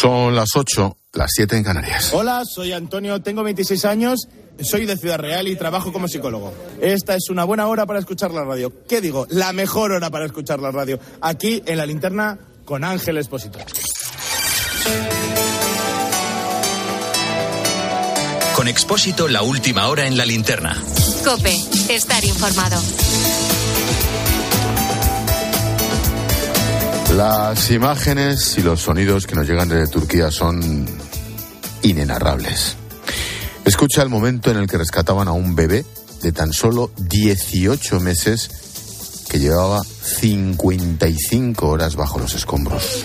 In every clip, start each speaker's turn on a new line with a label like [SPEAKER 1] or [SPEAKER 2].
[SPEAKER 1] Son las 8, las 7 en Canarias.
[SPEAKER 2] Hola, soy Antonio, tengo 26 años, soy de Ciudad Real y trabajo como psicólogo. Esta es una buena hora para escuchar la radio. ¿Qué digo? La mejor hora para escuchar la radio. Aquí en la linterna con Ángel Espósito.
[SPEAKER 3] Con Expósito, la última hora en la linterna.
[SPEAKER 4] Cope, estar informado.
[SPEAKER 1] Las imágenes y los sonidos que nos llegan desde Turquía son inenarrables. Escucha el momento en el que rescataban a un bebé de tan solo 18 meses que llevaba 55 horas bajo los escombros.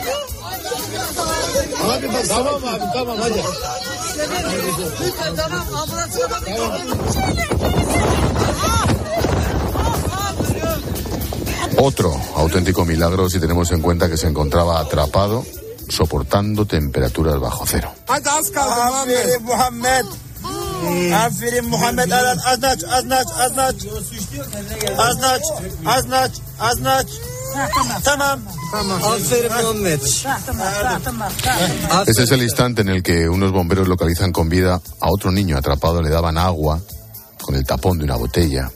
[SPEAKER 1] Otro auténtico milagro si tenemos en cuenta que se encontraba atrapado soportando temperaturas bajo cero. Ese es el instante en el que unos bomberos localizan con vida a otro niño atrapado, le daban agua con el tapón de una botella.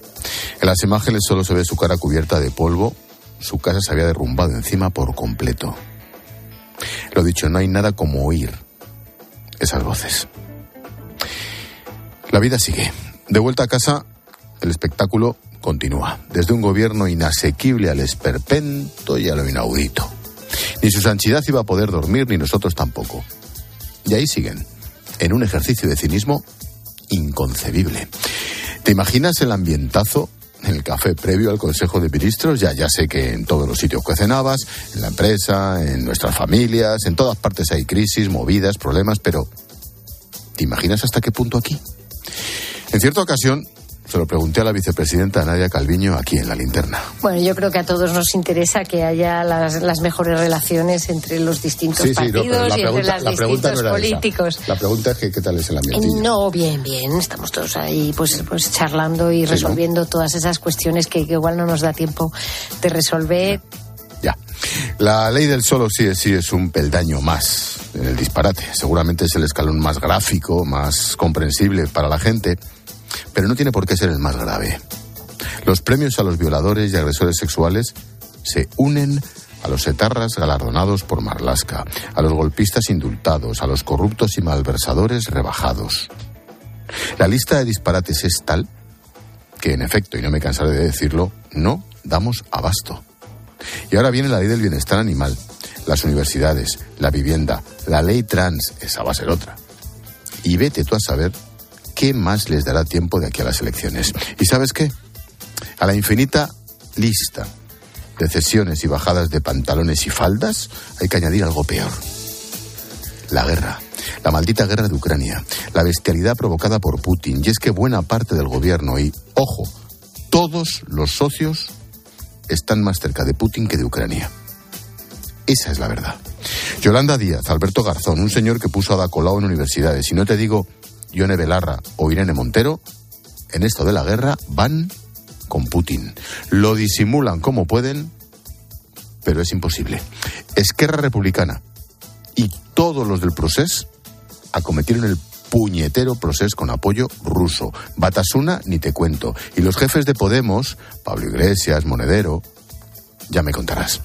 [SPEAKER 1] En las imágenes solo se ve su cara cubierta de polvo, su casa se había derrumbado encima por completo. Lo dicho, no hay nada como oír esas voces. La vida sigue. De vuelta a casa, el espectáculo continúa. Desde un gobierno inasequible al esperpento y a lo inaudito. Ni su santidad iba a poder dormir, ni nosotros tampoco. Y ahí siguen, en un ejercicio de cinismo inconcebible. ¿Te imaginas el ambientazo en el café previo al Consejo de Ministros? Ya, ya sé que en todos los sitios que cenabas, en la empresa, en nuestras familias, en todas partes hay crisis, movidas, problemas, pero ¿te imaginas hasta qué punto aquí? En cierta ocasión, se lo pregunté a la vicepresidenta Nadia Calviño aquí en la linterna.
[SPEAKER 5] Bueno, yo creo que a todos nos interesa que haya las, mejores relaciones entre los distintos partidos y entre los distintos políticos.
[SPEAKER 1] La pregunta es que, qué tal es el ambiente.
[SPEAKER 5] No, bien, bien. Estamos todos ahí pues, pues charlando y resolviendo todas esas cuestiones que, igual no nos da tiempo de resolver.
[SPEAKER 1] Ya. La ley del solo sí es sí es un peldaño más en el disparate. Seguramente es el escalón más gráfico, más comprensible para la gente pero no tiene por qué ser el más grave. Los premios a los violadores y agresores sexuales se unen a los etarras galardonados por Marlasca, a los golpistas indultados, a los corruptos y malversadores rebajados. La lista de disparates es tal que, en efecto, y no me cansaré de decirlo, no damos abasto. Y ahora viene la ley del bienestar animal, las universidades, la vivienda, la ley trans, esa va a ser otra. Y vete tú a saber ¿qué más les dará tiempo de aquí a las elecciones? ¿Y sabes qué? A la infinita lista de cesiones y bajadas de pantalones y faldas hay que añadir algo peor. La guerra. La maldita guerra de Ucrania. La bestialidad provocada por Putin. Y es que buena parte del gobierno y, ojo, todos los socios están más cerca de Putin que de Ucrania. Esa es la verdad. Yolanda Díaz, Alberto Garzón, un señor que puso a Dacolao en universidades. Y no te digo Yone Belarra o Irene Montero, en esto de la guerra van con Putin. Lo disimulan como pueden, pero es imposible. Esquerra Republicana y todos los del proceso acometieron el puñetero proceso con apoyo ruso. Batasuna, ni te cuento. Y los jefes de Podemos, Pablo Iglesias, Monedero, ya me contarás.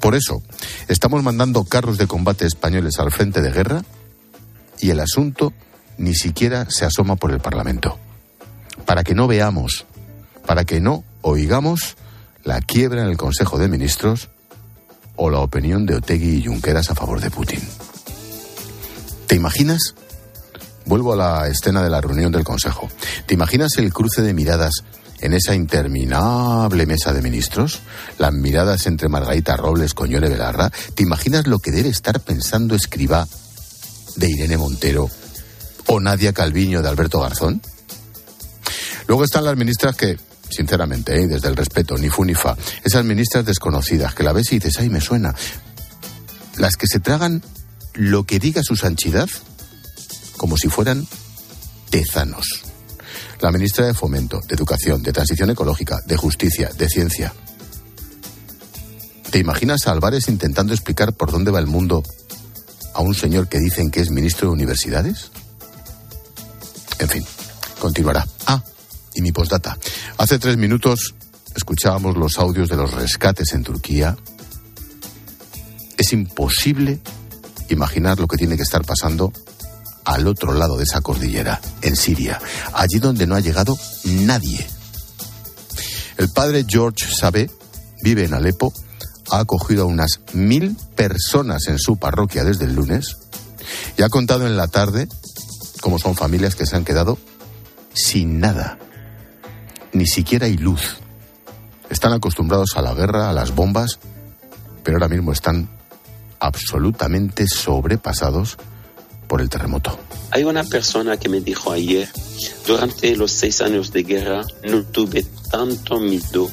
[SPEAKER 1] Por eso, estamos mandando carros de combate españoles al frente de guerra y el asunto ni siquiera se asoma por el Parlamento. Para que no veamos, para que no oigamos la quiebra en el Consejo de Ministros o la opinión de Otegui y Junqueras a favor de Putin. ¿Te imaginas? Vuelvo a la escena de la reunión del Consejo. ¿Te imaginas el cruce de miradas en esa interminable mesa de ministros? Las miradas entre Margarita Robles con Yone Belarra. ¿Te imaginas lo que debe estar pensando Escriba de Irene Montero o Nadia Calviño de Alberto Garzón? Luego están las ministras que, sinceramente, ¿eh? desde el respeto, ni fu ni fa, esas ministras desconocidas que la ves y dices, ay, me suena. Las que se tragan lo que diga su sanchidad como si fueran tezanos. La ministra de Fomento, de Educación, de Transición Ecológica, de Justicia, de Ciencia. ¿Te imaginas a Álvarez intentando explicar por dónde va el mundo a un señor que dicen que es ministro de universidades? En fin, continuará. Ah, y mi postdata. Hace tres minutos escuchábamos los audios de los rescates en Turquía. Es imposible imaginar lo que tiene que estar pasando al otro lado de esa cordillera, en Siria, allí donde no ha llegado nadie. El padre George Sabe vive en Alepo, ha acogido a unas mil personas en su parroquia desde el lunes y ha contado en la tarde cómo son familias que se han quedado sin nada. Ni siquiera hay luz. Están acostumbrados a la guerra, a las bombas, pero ahora mismo están absolutamente sobrepasados por el terremoto.
[SPEAKER 6] Hay una persona que me dijo ayer, durante los seis años de guerra no tuve tanto miedo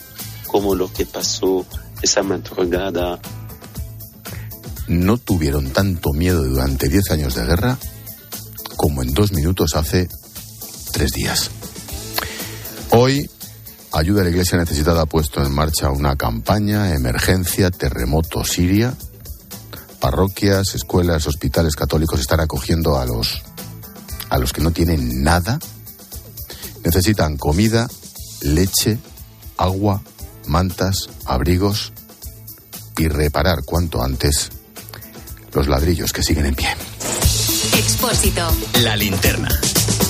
[SPEAKER 6] como lo que pasó esa madrugada.
[SPEAKER 1] No tuvieron tanto miedo durante diez años de guerra como en dos minutos hace tres días. Hoy, Ayuda a la Iglesia Necesitada ha puesto en marcha una campaña, emergencia, terremoto Siria. Parroquias, escuelas, hospitales católicos están acogiendo a los, a los que no tienen nada. Necesitan comida, leche, agua, mantas, abrigos y reparar cuanto antes los ladrillos que siguen en pie.
[SPEAKER 4] Expósito.
[SPEAKER 3] La linterna.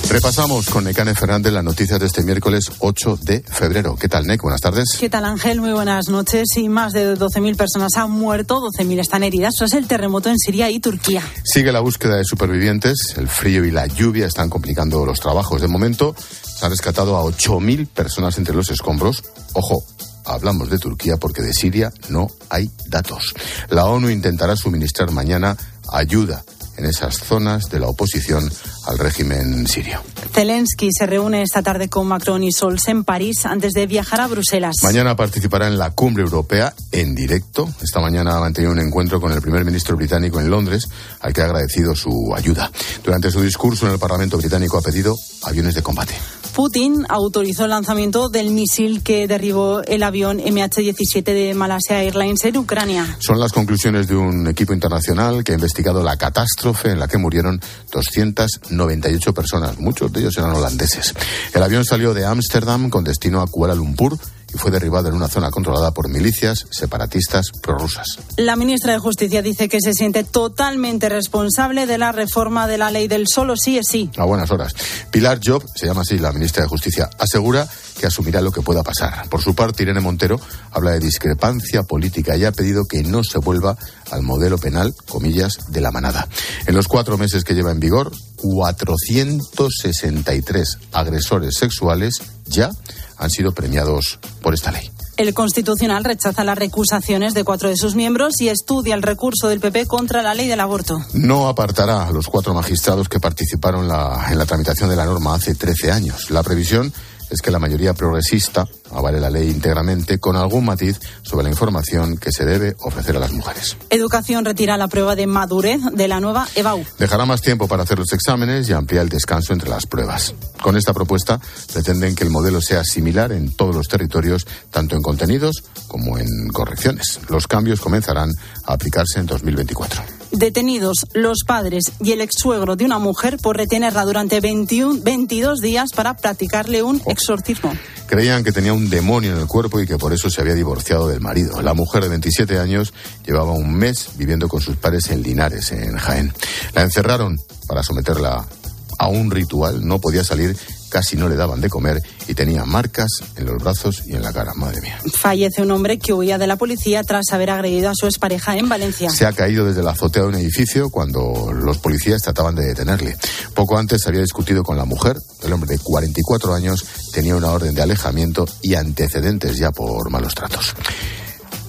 [SPEAKER 1] Repasamos con Necane Fernández las noticias de este miércoles 8 de febrero. ¿Qué tal, Nec? Buenas tardes.
[SPEAKER 7] ¿Qué tal, Ángel? Muy buenas noches. Y más de 12.000 personas han muerto, 12.000 están heridas tras el terremoto en Siria y Turquía.
[SPEAKER 1] Sigue la búsqueda de supervivientes. El frío y la lluvia están complicando los trabajos. De momento, se han rescatado a 8.000 personas entre los escombros. Ojo, hablamos de Turquía porque de Siria no hay datos. La ONU intentará suministrar mañana ayuda en esas zonas de la oposición al régimen sirio.
[SPEAKER 7] Zelensky se reúne esta tarde con Macron y Scholz en París antes de viajar a Bruselas.
[SPEAKER 1] Mañana participará en la cumbre europea en directo. Esta mañana ha mantenido un encuentro con el primer ministro británico en Londres, al que ha agradecido su ayuda. Durante su discurso en el Parlamento británico ha pedido aviones de combate.
[SPEAKER 7] Putin autorizó el lanzamiento del misil que derribó el avión MH17 de Malasia Airlines en Ucrania.
[SPEAKER 1] Son las conclusiones de un equipo internacional que ha investigado la catástrofe en la que murieron 298 personas. Muchos de ellos eran holandeses. El avión salió de Ámsterdam con destino a Kuala Lumpur y fue derribado en una zona controlada por milicias separatistas prorrusas.
[SPEAKER 7] La ministra de Justicia dice que se siente totalmente responsable de la reforma de la ley del solo sí es sí.
[SPEAKER 1] A buenas horas. Pilar Job, se llama así la ministra de Justicia, asegura que asumirá lo que pueda pasar. Por su parte, Irene Montero habla de discrepancia política y ha pedido que no se vuelva al modelo penal, comillas, de la manada. En los cuatro meses que lleva en vigor, 463 agresores sexuales ya han sido premiados por esta ley.
[SPEAKER 7] El Constitucional rechaza las recusaciones de cuatro de sus miembros y estudia el recurso del PP contra la ley del aborto.
[SPEAKER 1] No apartará a los cuatro magistrados que participaron la, en la tramitación de la norma hace 13 años. La previsión es que la mayoría progresista avale la ley íntegramente con algún matiz sobre la información que se debe ofrecer a las mujeres.
[SPEAKER 7] Educación retira la prueba de madurez de la nueva EBAU.
[SPEAKER 1] Dejará más tiempo para hacer los exámenes y amplía el descanso entre las pruebas. Con esta propuesta pretenden que el modelo sea similar en todos los territorios, tanto en contenidos como en correcciones. Los cambios comenzarán a aplicarse en 2024.
[SPEAKER 7] Detenidos los padres y el ex-suegro de una mujer por retenerla durante 21, 22 días para practicarle un exorcismo.
[SPEAKER 1] Creían que tenía un demonio en el cuerpo y que por eso se había divorciado del marido. La mujer de 27 años llevaba un mes viviendo con sus padres en Linares, en Jaén. La encerraron para someterla a un ritual, no podía salir, casi no le daban de comer y tenía marcas en los brazos y en la cara. Madre mía.
[SPEAKER 7] Fallece un hombre que huía de la policía tras haber agredido a su expareja en Valencia.
[SPEAKER 1] Se ha caído desde la azotea de un edificio cuando los policías trataban de detenerle. Poco antes había discutido con la mujer. El hombre de 44 años tenía una orden de alejamiento y antecedentes ya por malos tratos.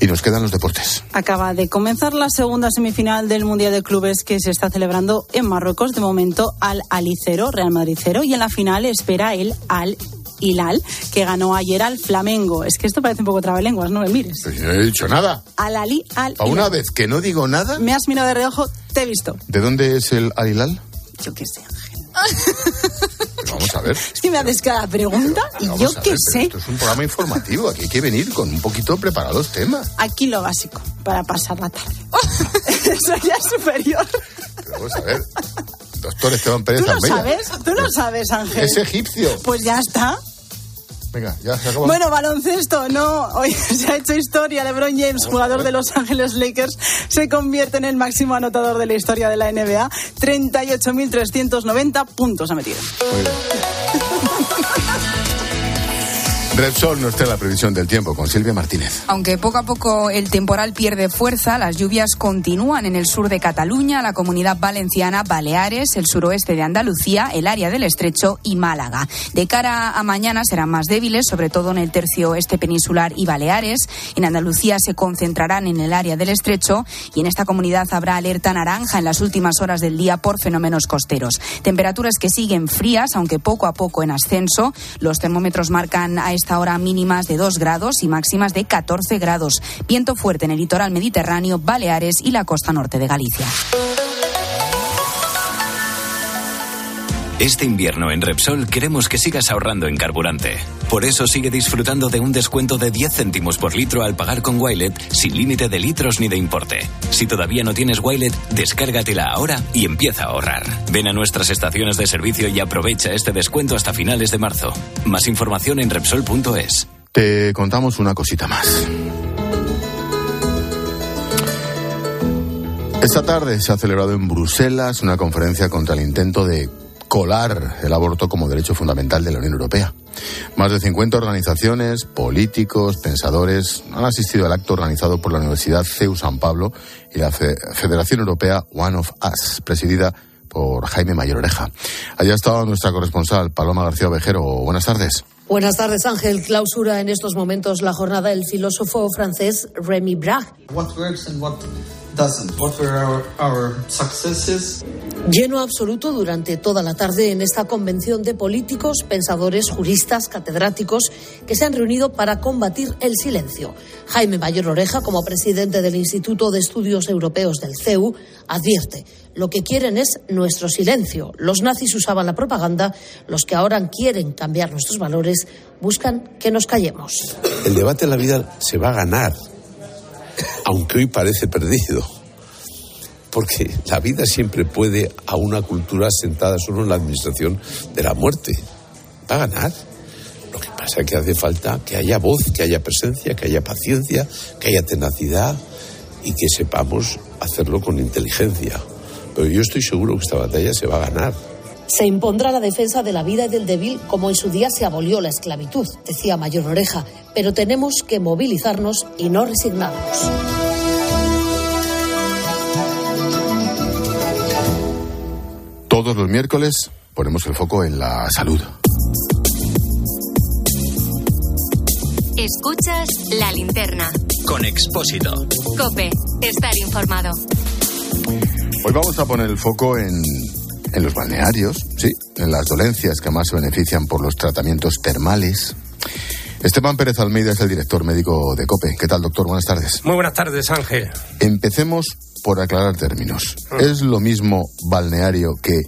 [SPEAKER 1] Y nos quedan los deportes.
[SPEAKER 7] Acaba de comenzar la segunda semifinal del Mundial de Clubes que se está celebrando en Marruecos. De momento, al Alicero, Real Madrid 0. Y en la final espera el Al Hilal, que ganó ayer al Flamengo. Es que esto parece un poco trabalenguas, no me mires.
[SPEAKER 1] Pues yo no he dicho nada.
[SPEAKER 7] Al Ali, al
[SPEAKER 1] A una
[SPEAKER 7] Hilal.
[SPEAKER 1] vez que no digo nada.
[SPEAKER 7] Me has mirado de reojo, te he visto.
[SPEAKER 1] ¿De dónde es el Alilal?
[SPEAKER 7] Yo qué sé, Ángel.
[SPEAKER 1] Pues vamos a ver.
[SPEAKER 7] Es que me haces cada pregunta y yo qué
[SPEAKER 1] pero
[SPEAKER 7] sé.
[SPEAKER 1] Esto es un programa informativo. Aquí hay que venir con un poquito preparados temas.
[SPEAKER 7] Aquí lo básico, para pasar la tarde. Eso ya es superior.
[SPEAKER 1] Vamos a ver. Doctor Esteban Pérez
[SPEAKER 7] ¿Tú lo
[SPEAKER 1] Almeida.
[SPEAKER 7] sabes? ¿Tú lo sabes, Ángel?
[SPEAKER 1] Es egipcio.
[SPEAKER 7] Pues ya está.
[SPEAKER 1] Venga, ya se acabó.
[SPEAKER 7] Bueno, baloncesto, no. Hoy se ha hecho historia. LeBron James, jugador de Los Ángeles Lakers, se convierte en el máximo anotador de la historia de la NBA. 38.390 puntos ha metido.
[SPEAKER 1] Muy bien. Repsol no está en la previsión del tiempo con Silvia Martínez.
[SPEAKER 8] Aunque poco a poco el temporal pierde fuerza, las lluvias continúan en el sur de Cataluña, la comunidad valenciana, Baleares, el suroeste de Andalucía, el área del Estrecho y Málaga. De cara a mañana serán más débiles, sobre todo en el tercio oeste peninsular y Baleares. En Andalucía se concentrarán en el área del Estrecho y en esta comunidad habrá alerta naranja en las últimas horas del día por fenómenos costeros. Temperaturas que siguen frías, aunque poco a poco en ascenso. Los termómetros marcan a esta hora mínimas de 2 grados y máximas de 14 grados. Viento fuerte en el litoral mediterráneo, Baleares y la costa norte de Galicia.
[SPEAKER 3] Este invierno en Repsol queremos que sigas ahorrando en carburante. Por eso sigue disfrutando de un descuento de 10 céntimos por litro al pagar con Wilet sin límite de litros ni de importe. Si todavía no tienes Wilet, descárgatela ahora y empieza a ahorrar. Ven a nuestras estaciones de servicio y aprovecha este descuento hasta finales de marzo. Más información en Repsol.es.
[SPEAKER 1] Te contamos una cosita más. Esta tarde se ha celebrado en Bruselas una conferencia contra el intento de colar el aborto como derecho fundamental de la Unión Europea. Más de 50 organizaciones, políticos, pensadores han asistido al acto organizado por la Universidad CEU San Pablo y la Fe- Federación Europea One of Us, presidida por Jaime Mayor Oreja. Allá ha estado nuestra corresponsal Paloma García Ovejero. Buenas tardes.
[SPEAKER 9] Buenas tardes, Ángel. Clausura en estos momentos la jornada del filósofo francés Rémi Bragg.
[SPEAKER 10] What works and what doesn't? What were our, our successes?
[SPEAKER 9] Lleno absoluto durante toda la tarde en esta convención de políticos, pensadores, juristas, catedráticos que se han reunido para combatir el silencio. Jaime Mayor Oreja, como presidente del Instituto de Estudios Europeos del CEU, advierte, lo que quieren es nuestro silencio. Los nazis usaban la propaganda, los que ahora quieren cambiar nuestros valores buscan que nos callemos.
[SPEAKER 11] El debate en la vida se va a ganar, aunque hoy parece perdido. Porque la vida siempre puede a una cultura sentada solo en la administración de la muerte. Va a ganar. Lo que pasa es que hace falta que haya voz, que haya presencia, que haya paciencia, que haya tenacidad y que sepamos hacerlo con inteligencia. Pero yo estoy seguro que esta batalla se va a ganar.
[SPEAKER 9] Se impondrá la defensa de la vida y del débil como en su día se abolió la esclavitud, decía Mayor Oreja, pero tenemos que movilizarnos y no resignarnos.
[SPEAKER 1] Todos los miércoles ponemos el foco en la salud.
[SPEAKER 4] Escuchas la linterna.
[SPEAKER 3] Con Expósito.
[SPEAKER 4] Cope, estar informado.
[SPEAKER 1] Hoy vamos a poner el foco en, en los balnearios, sí, en las dolencias que más se benefician por los tratamientos termales. Esteban Pérez Almeida es el director médico de COPE. ¿Qué tal, doctor? Buenas tardes.
[SPEAKER 12] Muy buenas tardes, Ángel.
[SPEAKER 1] Empecemos por aclarar términos. ¿Es lo mismo balneario que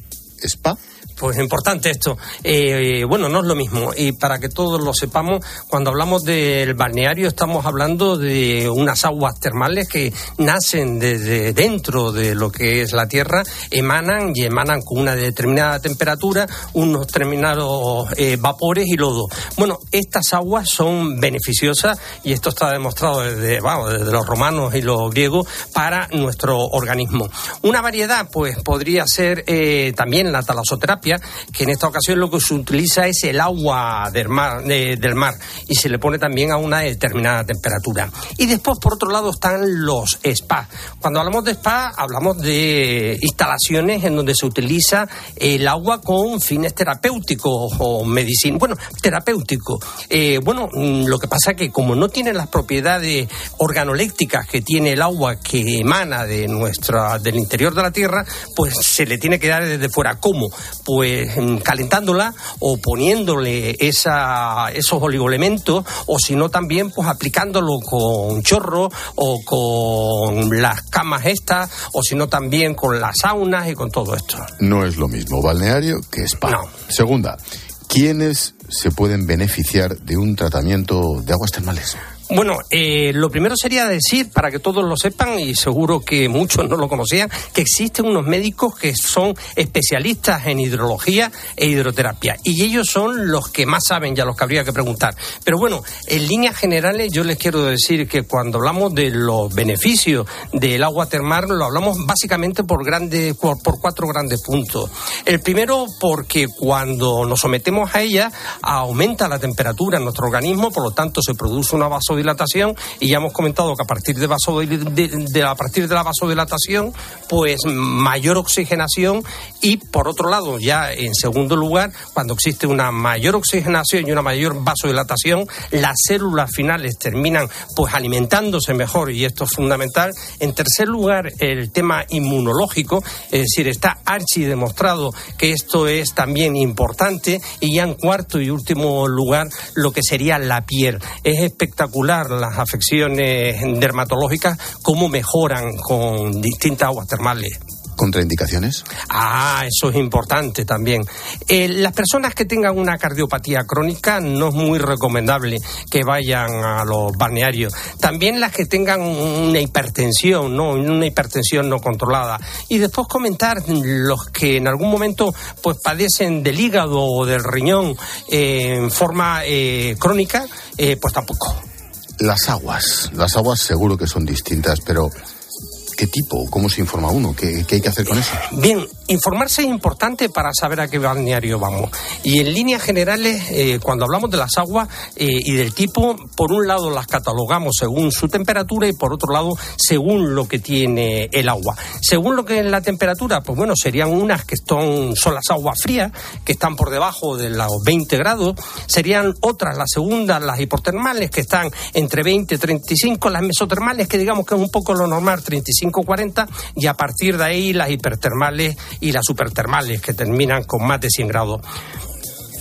[SPEAKER 1] spa?
[SPEAKER 12] Pues importante esto. Eh, bueno, no es lo mismo. Y para que todos lo sepamos, cuando hablamos del balneario estamos hablando de unas aguas termales que nacen desde dentro de lo que es la tierra, emanan y emanan con una determinada temperatura, unos determinados eh, vapores y lodo. Bueno, estas aguas son beneficiosas y esto está demostrado desde, vamos, desde los romanos y los griegos para nuestro organismo. Una variedad, pues podría ser eh, también la talasoterapia, que en esta ocasión lo que se utiliza es el agua del mar, de- del mar y se le pone también a una determinada temperatura. Y después, por otro lado, están los spas. Cuando hablamos de spa, hablamos de instalaciones en donde se utiliza el agua con fines terapéuticos o medicina. Bueno, terapéutico. Eh, bueno, mm, lo que pasa que como no tiene las propiedades organolécticas que tiene el agua que emana de nuestra, del interior de la Tierra, pues se le tiene que dar desde fuera. ¿Cómo? Pues mm, calentándola o poniéndole esa, esos oligoelementos o si no también pues aplicándolo con chorro o con las camas estas o si no también con las saunas y con todo esto.
[SPEAKER 1] No es lo mismo balneario que spa. Segunda, ¿quiénes se pueden beneficiar de un tratamiento de aguas termales?
[SPEAKER 12] Bueno, eh, lo primero sería decir, para que todos lo sepan, y seguro que muchos no lo conocían, que existen unos médicos que son especialistas en hidrología e hidroterapia. Y ellos son los que más saben, ya los que habría que preguntar. Pero bueno, en líneas generales yo les quiero decir que cuando hablamos de los beneficios del agua termal, lo hablamos básicamente por, grandes, por, cuatro grandes puntos. El primero, porque cuando nos sometemos a ella, aumenta la temperatura en nuestro organismo, por lo tanto se produce una vasodilatación vasodilatación y ya hemos comentado que a partir de, a partir de la vasodilatación, pues mayor oxigenación y por otro lado, ya en segundo lugar, cuando existe una mayor oxigenación y una mayor vasodilatación, las células finales terminan pues alimentándose mejor y esto es fundamental. En tercer lugar, el tema inmunológico, es decir, está archi demostrado que esto es también importante y ya en cuarto y último lugar, lo que sería la piel. Es espectacular las afecciones dermatológicas, cómo mejoran con distintas aguas termales.
[SPEAKER 1] ¿Contraindicaciones?
[SPEAKER 12] Ah, eso es importante también. Eh, las personas que tengan una cardiopatía crónica no es muy recomendable que vayan a los balnearios. También las que tengan una hipertensión, ¿no? Una hipertensión no controlada. Y después comentar los que en algún momento pues padecen del hígado o del riñón eh, en forma eh, crónica, pues tampoco.
[SPEAKER 1] Las aguas, las aguas seguro que son distintas, pero ¿Qué tipo? ¿Cómo se informa uno? ¿Qué, hay que hacer con eso?
[SPEAKER 12] Bien, informarse es importante para saber a qué balneario vamos. Y en líneas generales, eh, cuando hablamos de las aguas eh, y del tipo, por un lado las catalogamos según su temperatura y por otro lado según lo que tiene el agua. Según lo que es la temperatura, pues bueno, serían unas que son, son las aguas frías, que están por debajo de los 20 grados. Serían otras, las segundas, las hipotermales, que están entre 20 y 35. Las mesotermales, que digamos que es un poco lo normal, 35 40 y a partir de ahí las hipertermales y las supertermales que terminan con más de 100 grados.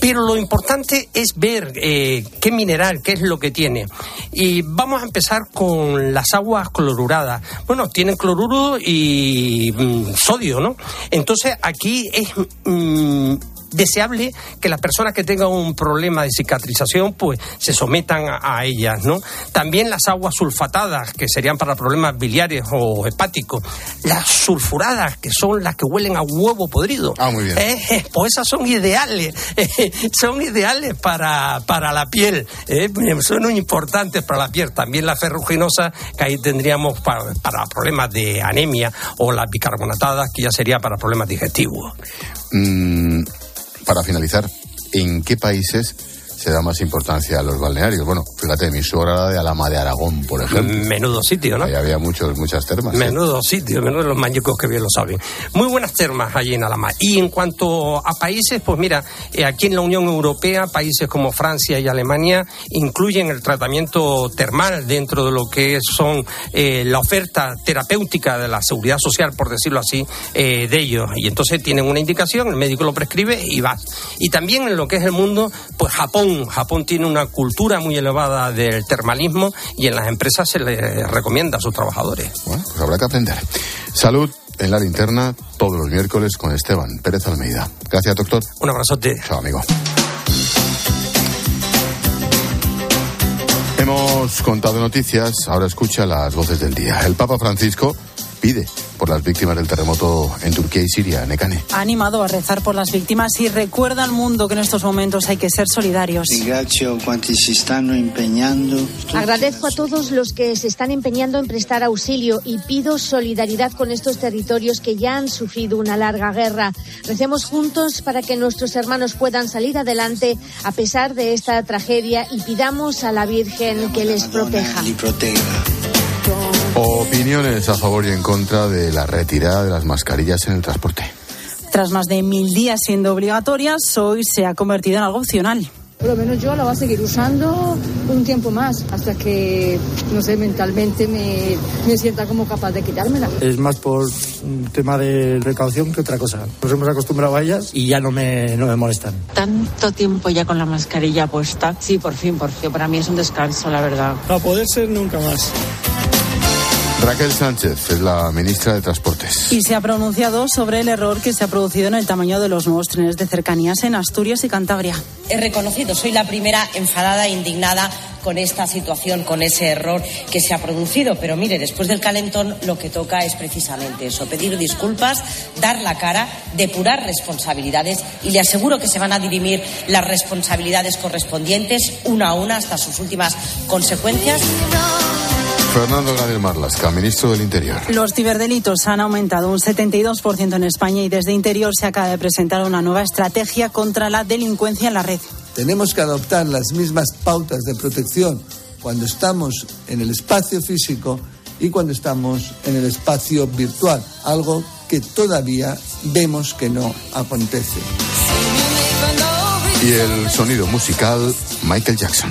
[SPEAKER 12] Pero lo importante es ver eh, qué mineral, qué es lo que tiene. Y vamos a empezar con las aguas cloruradas. Bueno, tienen cloruro y mm, sodio, ¿no? Entonces aquí es mm, deseable que las personas que tengan un problema de cicatrización pues se sometan a, ellas, ¿no? También las aguas sulfatadas, que serían para problemas biliares o hepáticos. Las sulfuradas, que son las que huelen a huevo podrido.
[SPEAKER 1] Ah, muy bien.
[SPEAKER 12] Eh, eh, pues esas son ideales, son ideales para, para la piel, eh, son muy importantes para la piel. También la ferruginosa, que ahí tendríamos para, para problemas de anemia, o las bicarbonatadas, que ya sería para problemas digestivos.
[SPEAKER 1] Mm, para finalizar, ¿en qué países se da más importancia a los balnearios. Bueno, fíjate, mi suegra de Alama de Aragón, por ejemplo.
[SPEAKER 12] Menudo sitio, ¿no?
[SPEAKER 1] Ahí había muchos, muchas termas.
[SPEAKER 12] ¿eh? Menudo sitio, menudo los mañucos que bien lo saben. Muy buenas termas allí en Alama. Y en cuanto a países, pues mira, eh, aquí en la Unión Europea, países como Francia y Alemania incluyen el tratamiento termal dentro de lo que son eh, la oferta terapéutica de la seguridad social, por decirlo así, de ellos. Y entonces tienen una indicación, el médico lo prescribe y va. Y también en lo que es el mundo, pues Japón Japón. tiene una cultura muy elevada del termalismo y en las empresas se le recomienda a sus trabajadores.
[SPEAKER 1] Bueno, pues habrá que aprender. Salud en la linterna todos los miércoles con Esteban Pérez Almeida. Gracias, doctor.
[SPEAKER 12] Un abrazote.
[SPEAKER 1] Chao, amigo. Hemos contado noticias, ahora escucha las voces del día. El Papa Francisco pide por las víctimas del terremoto en Turquía y Siria, Necane.
[SPEAKER 7] Ha animado a rezar por las víctimas y recuerda al mundo que en estos momentos hay que ser solidarios.
[SPEAKER 13] Agradezco a todos los que se están empeñando en prestar auxilio y pido solidaridad con estos territorios que ya han sufrido una larga guerra. Recemos juntos para que nuestros hermanos puedan salir adelante a pesar de esta tragedia y pidamos a la Virgen que les proteja.
[SPEAKER 1] Opiniones a favor y en contra de la retirada de las mascarillas en el transporte.
[SPEAKER 7] Tras más de mil días siendo obligatorias, hoy se ha convertido en algo opcional.
[SPEAKER 14] Por lo menos yo la voy a seguir usando un tiempo más, hasta que, no sé, mentalmente me, me sienta como capaz de quitármela.
[SPEAKER 15] Es más por un tema de precaución que otra cosa. Nos hemos acostumbrado a ellas y ya no me, no me molestan.
[SPEAKER 16] Tanto tiempo ya con la mascarilla puesta. Sí, por fin, por fin. Para mí es un descanso, la verdad.
[SPEAKER 17] A poder ser nunca más.
[SPEAKER 1] Raquel Sánchez es la ministra de Transportes.
[SPEAKER 7] Y se ha pronunciado sobre el error que se ha producido en el tamaño de los nuevos trenes de cercanías en Asturias y Cantabria.
[SPEAKER 18] He reconocido, soy la primera enfadada e indignada
[SPEAKER 17] con esta situación, con ese error que se ha producido. Pero mire, después del calentón lo que toca es precisamente eso, pedir disculpas, dar la cara, depurar responsabilidades y le aseguro que se van a dirimir las responsabilidades correspondientes una a una hasta sus últimas consecuencias.
[SPEAKER 1] Fernando Gabriel Marlasca, ministro del Interior.
[SPEAKER 7] Los ciberdelitos han aumentado un 72% en España y desde Interior se acaba de presentar una nueva estrategia contra la delincuencia en la red.
[SPEAKER 18] Tenemos que adoptar las mismas pautas de protección cuando estamos en el espacio físico y cuando estamos en el espacio virtual, algo que todavía vemos que no acontece.
[SPEAKER 1] Y el sonido musical, Michael Jackson.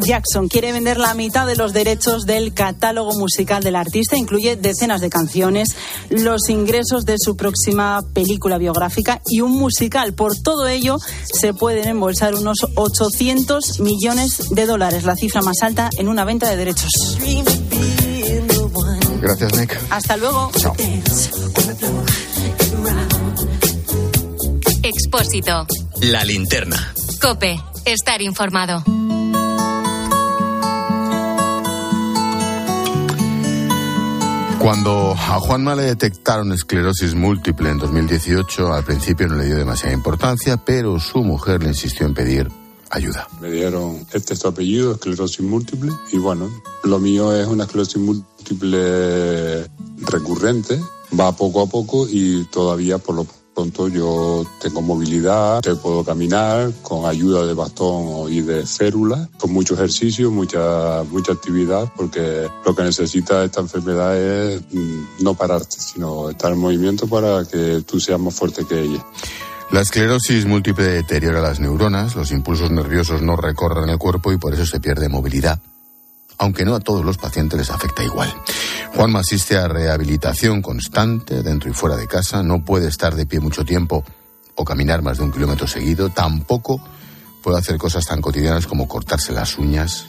[SPEAKER 7] Jackson quiere vender la mitad de los derechos del catálogo musical del artista. Incluye decenas de canciones, los ingresos de su próxima película biográfica y un musical. Por todo ello, se pueden embolsar unos 800 millones de dólares, la cifra más alta en una venta de derechos.
[SPEAKER 1] Gracias, Nick.
[SPEAKER 7] Hasta luego.
[SPEAKER 1] Chao.
[SPEAKER 4] Expósito.
[SPEAKER 3] La linterna.
[SPEAKER 4] Cope. Estar informado.
[SPEAKER 1] Cuando a Juanma le detectaron esclerosis múltiple en 2018, al principio no le dio demasiada importancia, pero su mujer le insistió en pedir ayuda.
[SPEAKER 19] Me dieron este es apellido, esclerosis múltiple, y bueno, lo mío es una esclerosis múltiple recurrente, va poco a poco y todavía por lo yo tengo movilidad, te puedo caminar con ayuda de bastón y de férula, con mucho ejercicio, mucha, mucha actividad, porque lo que necesita esta enfermedad es mm, no pararte, sino estar en movimiento para que tú seas más fuerte que ella.
[SPEAKER 1] La esclerosis múltiple deteriora las neuronas, los impulsos nerviosos no recorren el cuerpo y por eso se pierde movilidad. Aunque no a todos los pacientes les afecta igual. Juanma asiste a rehabilitación constante dentro y fuera de casa, no puede estar de pie mucho tiempo o caminar más de un kilómetro seguido, tampoco puede hacer cosas tan cotidianas como cortarse las uñas.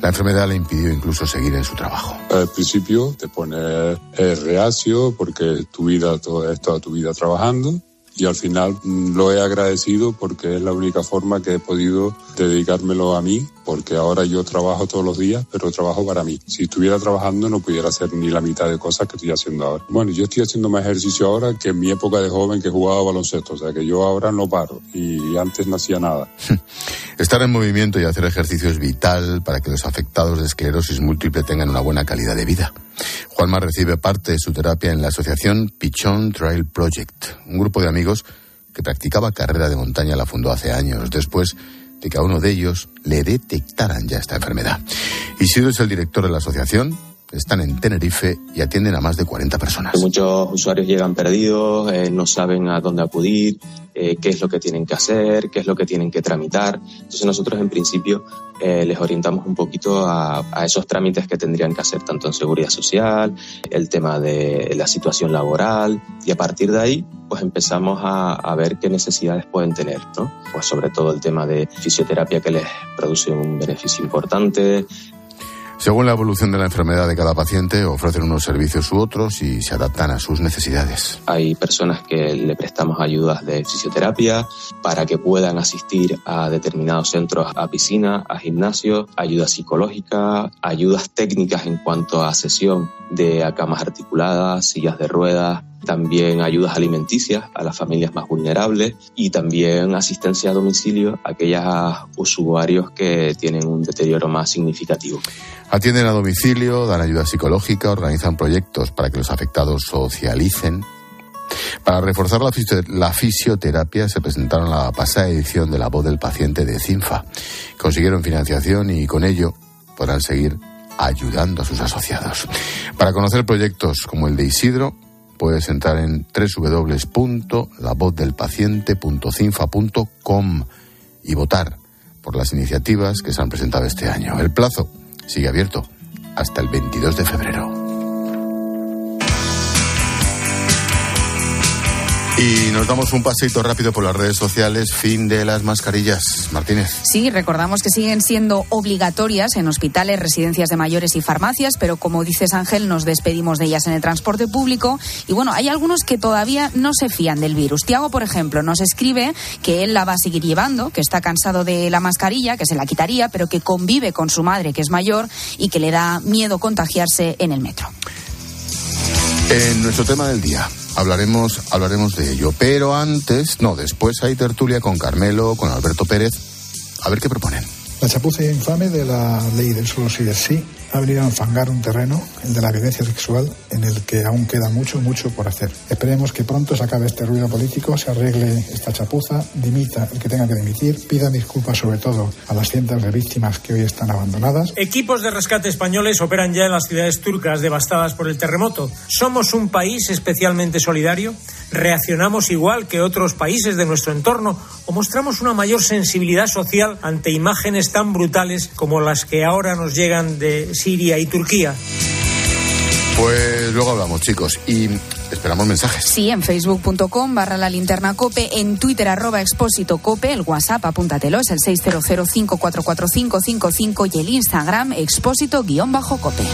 [SPEAKER 1] La enfermedad le impidió incluso seguir en su trabajo.
[SPEAKER 19] Al principio te pones eh, reacio porque tu vida, todo, es toda tu vida trabajando y al final mm, lo he agradecido porque es la única forma que he podido dedicármelo a mí, porque ahora yo trabajo todos los días, pero trabajo para mí. Si estuviera trabajando no pudiera hacer ni la mitad de cosas que estoy haciendo ahora. Bueno, yo estoy haciendo más ejercicio ahora que en mi época de joven que jugaba baloncesto, o sea que yo ahora no paro y antes no hacía nada.
[SPEAKER 1] Estar en movimiento y hacer ejercicio es vital para que los afectados de esclerosis múltiple tengan una buena calidad de vida. Juanma recibe parte de su terapia en la asociación Pichon Trail Project, un grupo de amigos que practicaba carrera de montaña la fundó hace años, después de que a uno de ellos le detectaran ya esta enfermedad. Isidro es el director de la asociación, están en Tenerife y atienden a más de 40 personas.
[SPEAKER 20] Muchos usuarios llegan perdidos, eh, no saben a dónde acudir, eh, qué es lo que tienen que hacer, qué es lo que tienen que tramitar. Entonces nosotros en principio eh, les orientamos un poquito a, a, esos trámites que tendrían que hacer tanto en seguridad social, el tema de la situación laboral y a partir de ahí pues empezamos a, a ver qué necesidades pueden tener, ¿no? Pues sobre todo el tema de fisioterapia que les produce un beneficio importante,
[SPEAKER 1] según la evolución de la enfermedad de cada paciente, ofrecen unos servicios u otros y se adaptan a sus necesidades.
[SPEAKER 20] Hay personas que le prestamos ayudas de fisioterapia para que puedan asistir a determinados centros, a piscina, a gimnasio, ayuda psicológica, ayudas técnicas en cuanto a sesión de camas articuladas, sillas de ruedas, también ayudas alimenticias a las familias más vulnerables y también asistencia a domicilio a aquellos usuarios que tienen un deterioro más significativo.
[SPEAKER 1] Atienden a domicilio, dan ayuda psicológica, organizan proyectos para que los afectados socialicen. Para reforzar la, fisio la fisioterapia se presentaron la pasada edición de La Voz del Paciente de CINFA. Consiguieron financiación y con ello podrán seguir ayudando a sus asociados. Para conocer proyectos como el de Isidro, puedes entrar en www.lavozdelpaciente.cinfa.com y votar por las iniciativas que se han presentado este año. El plazo sigue abierto hasta el 22 de febrero. Y nos damos un paseito rápido por las redes sociales. Fin de las mascarillas. Martínez.
[SPEAKER 8] Sí, recordamos que siguen siendo obligatorias en hospitales, residencias de mayores y farmacias, pero como dices Ángel, nos despedimos de ellas en el transporte público. Y bueno, hay algunos que todavía no se fían del virus. Tiago, por ejemplo, nos escribe que él la va a seguir llevando, que está cansado de la mascarilla, que se la quitaría, pero que convive con su madre, que es mayor, y que le da miedo contagiarse en el metro.
[SPEAKER 1] En nuestro tema del día hablaremos, hablaremos de ello. Pero antes, no, después hay tertulia con Carmelo, con Alberto Pérez. A ver qué proponen.
[SPEAKER 21] La chapuza infame de la ley del solo sí es sí ha venido a enfangar un terreno, el de la violencia sexual, en el que aún queda mucho, mucho por hacer. Esperemos que pronto se acabe este ruido político, se arregle esta chapuza, dimita el que tenga que dimitir, pida disculpas sobre todo a las cientos de víctimas que hoy están abandonadas.
[SPEAKER 22] Equipos de rescate españoles operan ya en las ciudades turcas devastadas por el terremoto. Somos un país especialmente solidario reaccionamos igual que otros países de nuestro entorno o mostramos una mayor sensibilidad social ante imágenes tan brutales como las que ahora nos llegan de Siria y Turquía.
[SPEAKER 1] Pues luego hablamos, chicos, y esperamos mensajes.
[SPEAKER 8] Sí, en facebook.com barra la linterna cope, en twitter arroba expósito cope, el whatsapp, apúntatelo, es el 600544555 y el instagram expósito guion bajo cope.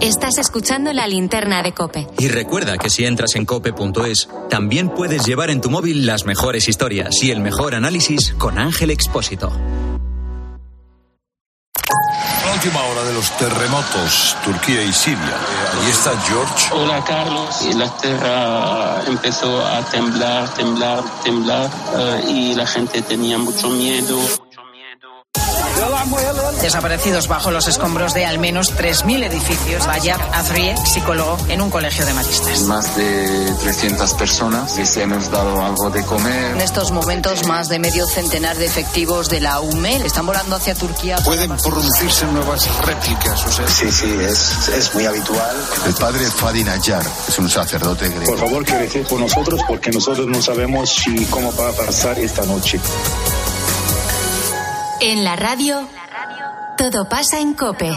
[SPEAKER 4] Estás escuchando la linterna de Cope.
[SPEAKER 3] Y recuerda que si entras en cope.es, también puedes llevar en tu móvil las mejores historias y el mejor análisis con Ángel Expósito.
[SPEAKER 23] De los terremotos, Turquía y Siria. Ahí está George.
[SPEAKER 6] Hola Carlos, y la tierra empezó a temblar, temblar, temblar eh, y la gente tenía mucho miedo.
[SPEAKER 24] Desaparecidos bajo los escombros de al menos 3.000 edificios. Bayar Azrie, psicólogo en un colegio de maristas.
[SPEAKER 25] Más de 300 personas les hemos dado algo de comer.
[SPEAKER 24] En estos momentos, más de medio centenar de efectivos de la UME están volando hacia Turquía.
[SPEAKER 23] Pueden producirse nuevas réplicas. O sea...
[SPEAKER 26] Sí, sí, es, es muy habitual.
[SPEAKER 1] El padre Fadi Nayar es un sacerdote griego.
[SPEAKER 27] Por favor, que por nosotros porque nosotros no sabemos si cómo va a pasar esta noche.
[SPEAKER 4] En la radio, todo pasa en Cope.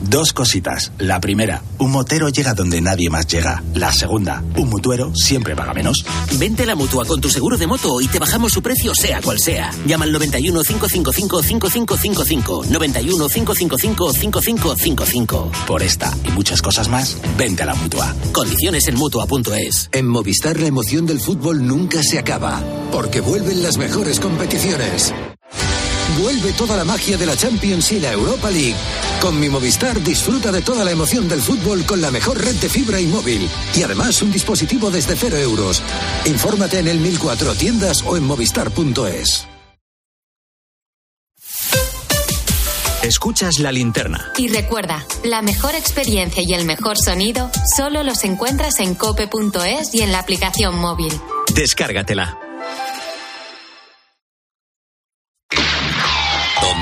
[SPEAKER 28] Dos cositas. La primera, un motero llega donde nadie más llega. La segunda, un mutuero siempre paga menos.
[SPEAKER 29] Vente a la mutua con tu seguro de moto y te bajamos su precio sea cual sea. Llama al 91 555 5555. 91 555 5555.
[SPEAKER 28] Por esta y muchas cosas más, vente a la mutua.
[SPEAKER 29] Condiciones en mutua.es.
[SPEAKER 30] En Movistar la emoción del fútbol nunca se acaba, porque vuelven las mejores competiciones. Vuelve toda la magia de la Champions y la Europa League. Con mi Movistar disfruta de toda la emoción del fútbol con la mejor red de fibra y móvil. Y además un dispositivo desde cero euros. Infórmate en el 1004 tiendas o en movistar.es.
[SPEAKER 3] Escuchas la linterna.
[SPEAKER 4] Y recuerda, la mejor experiencia y el mejor sonido solo los encuentras en cope.es y en la aplicación móvil.
[SPEAKER 3] Descárgatela.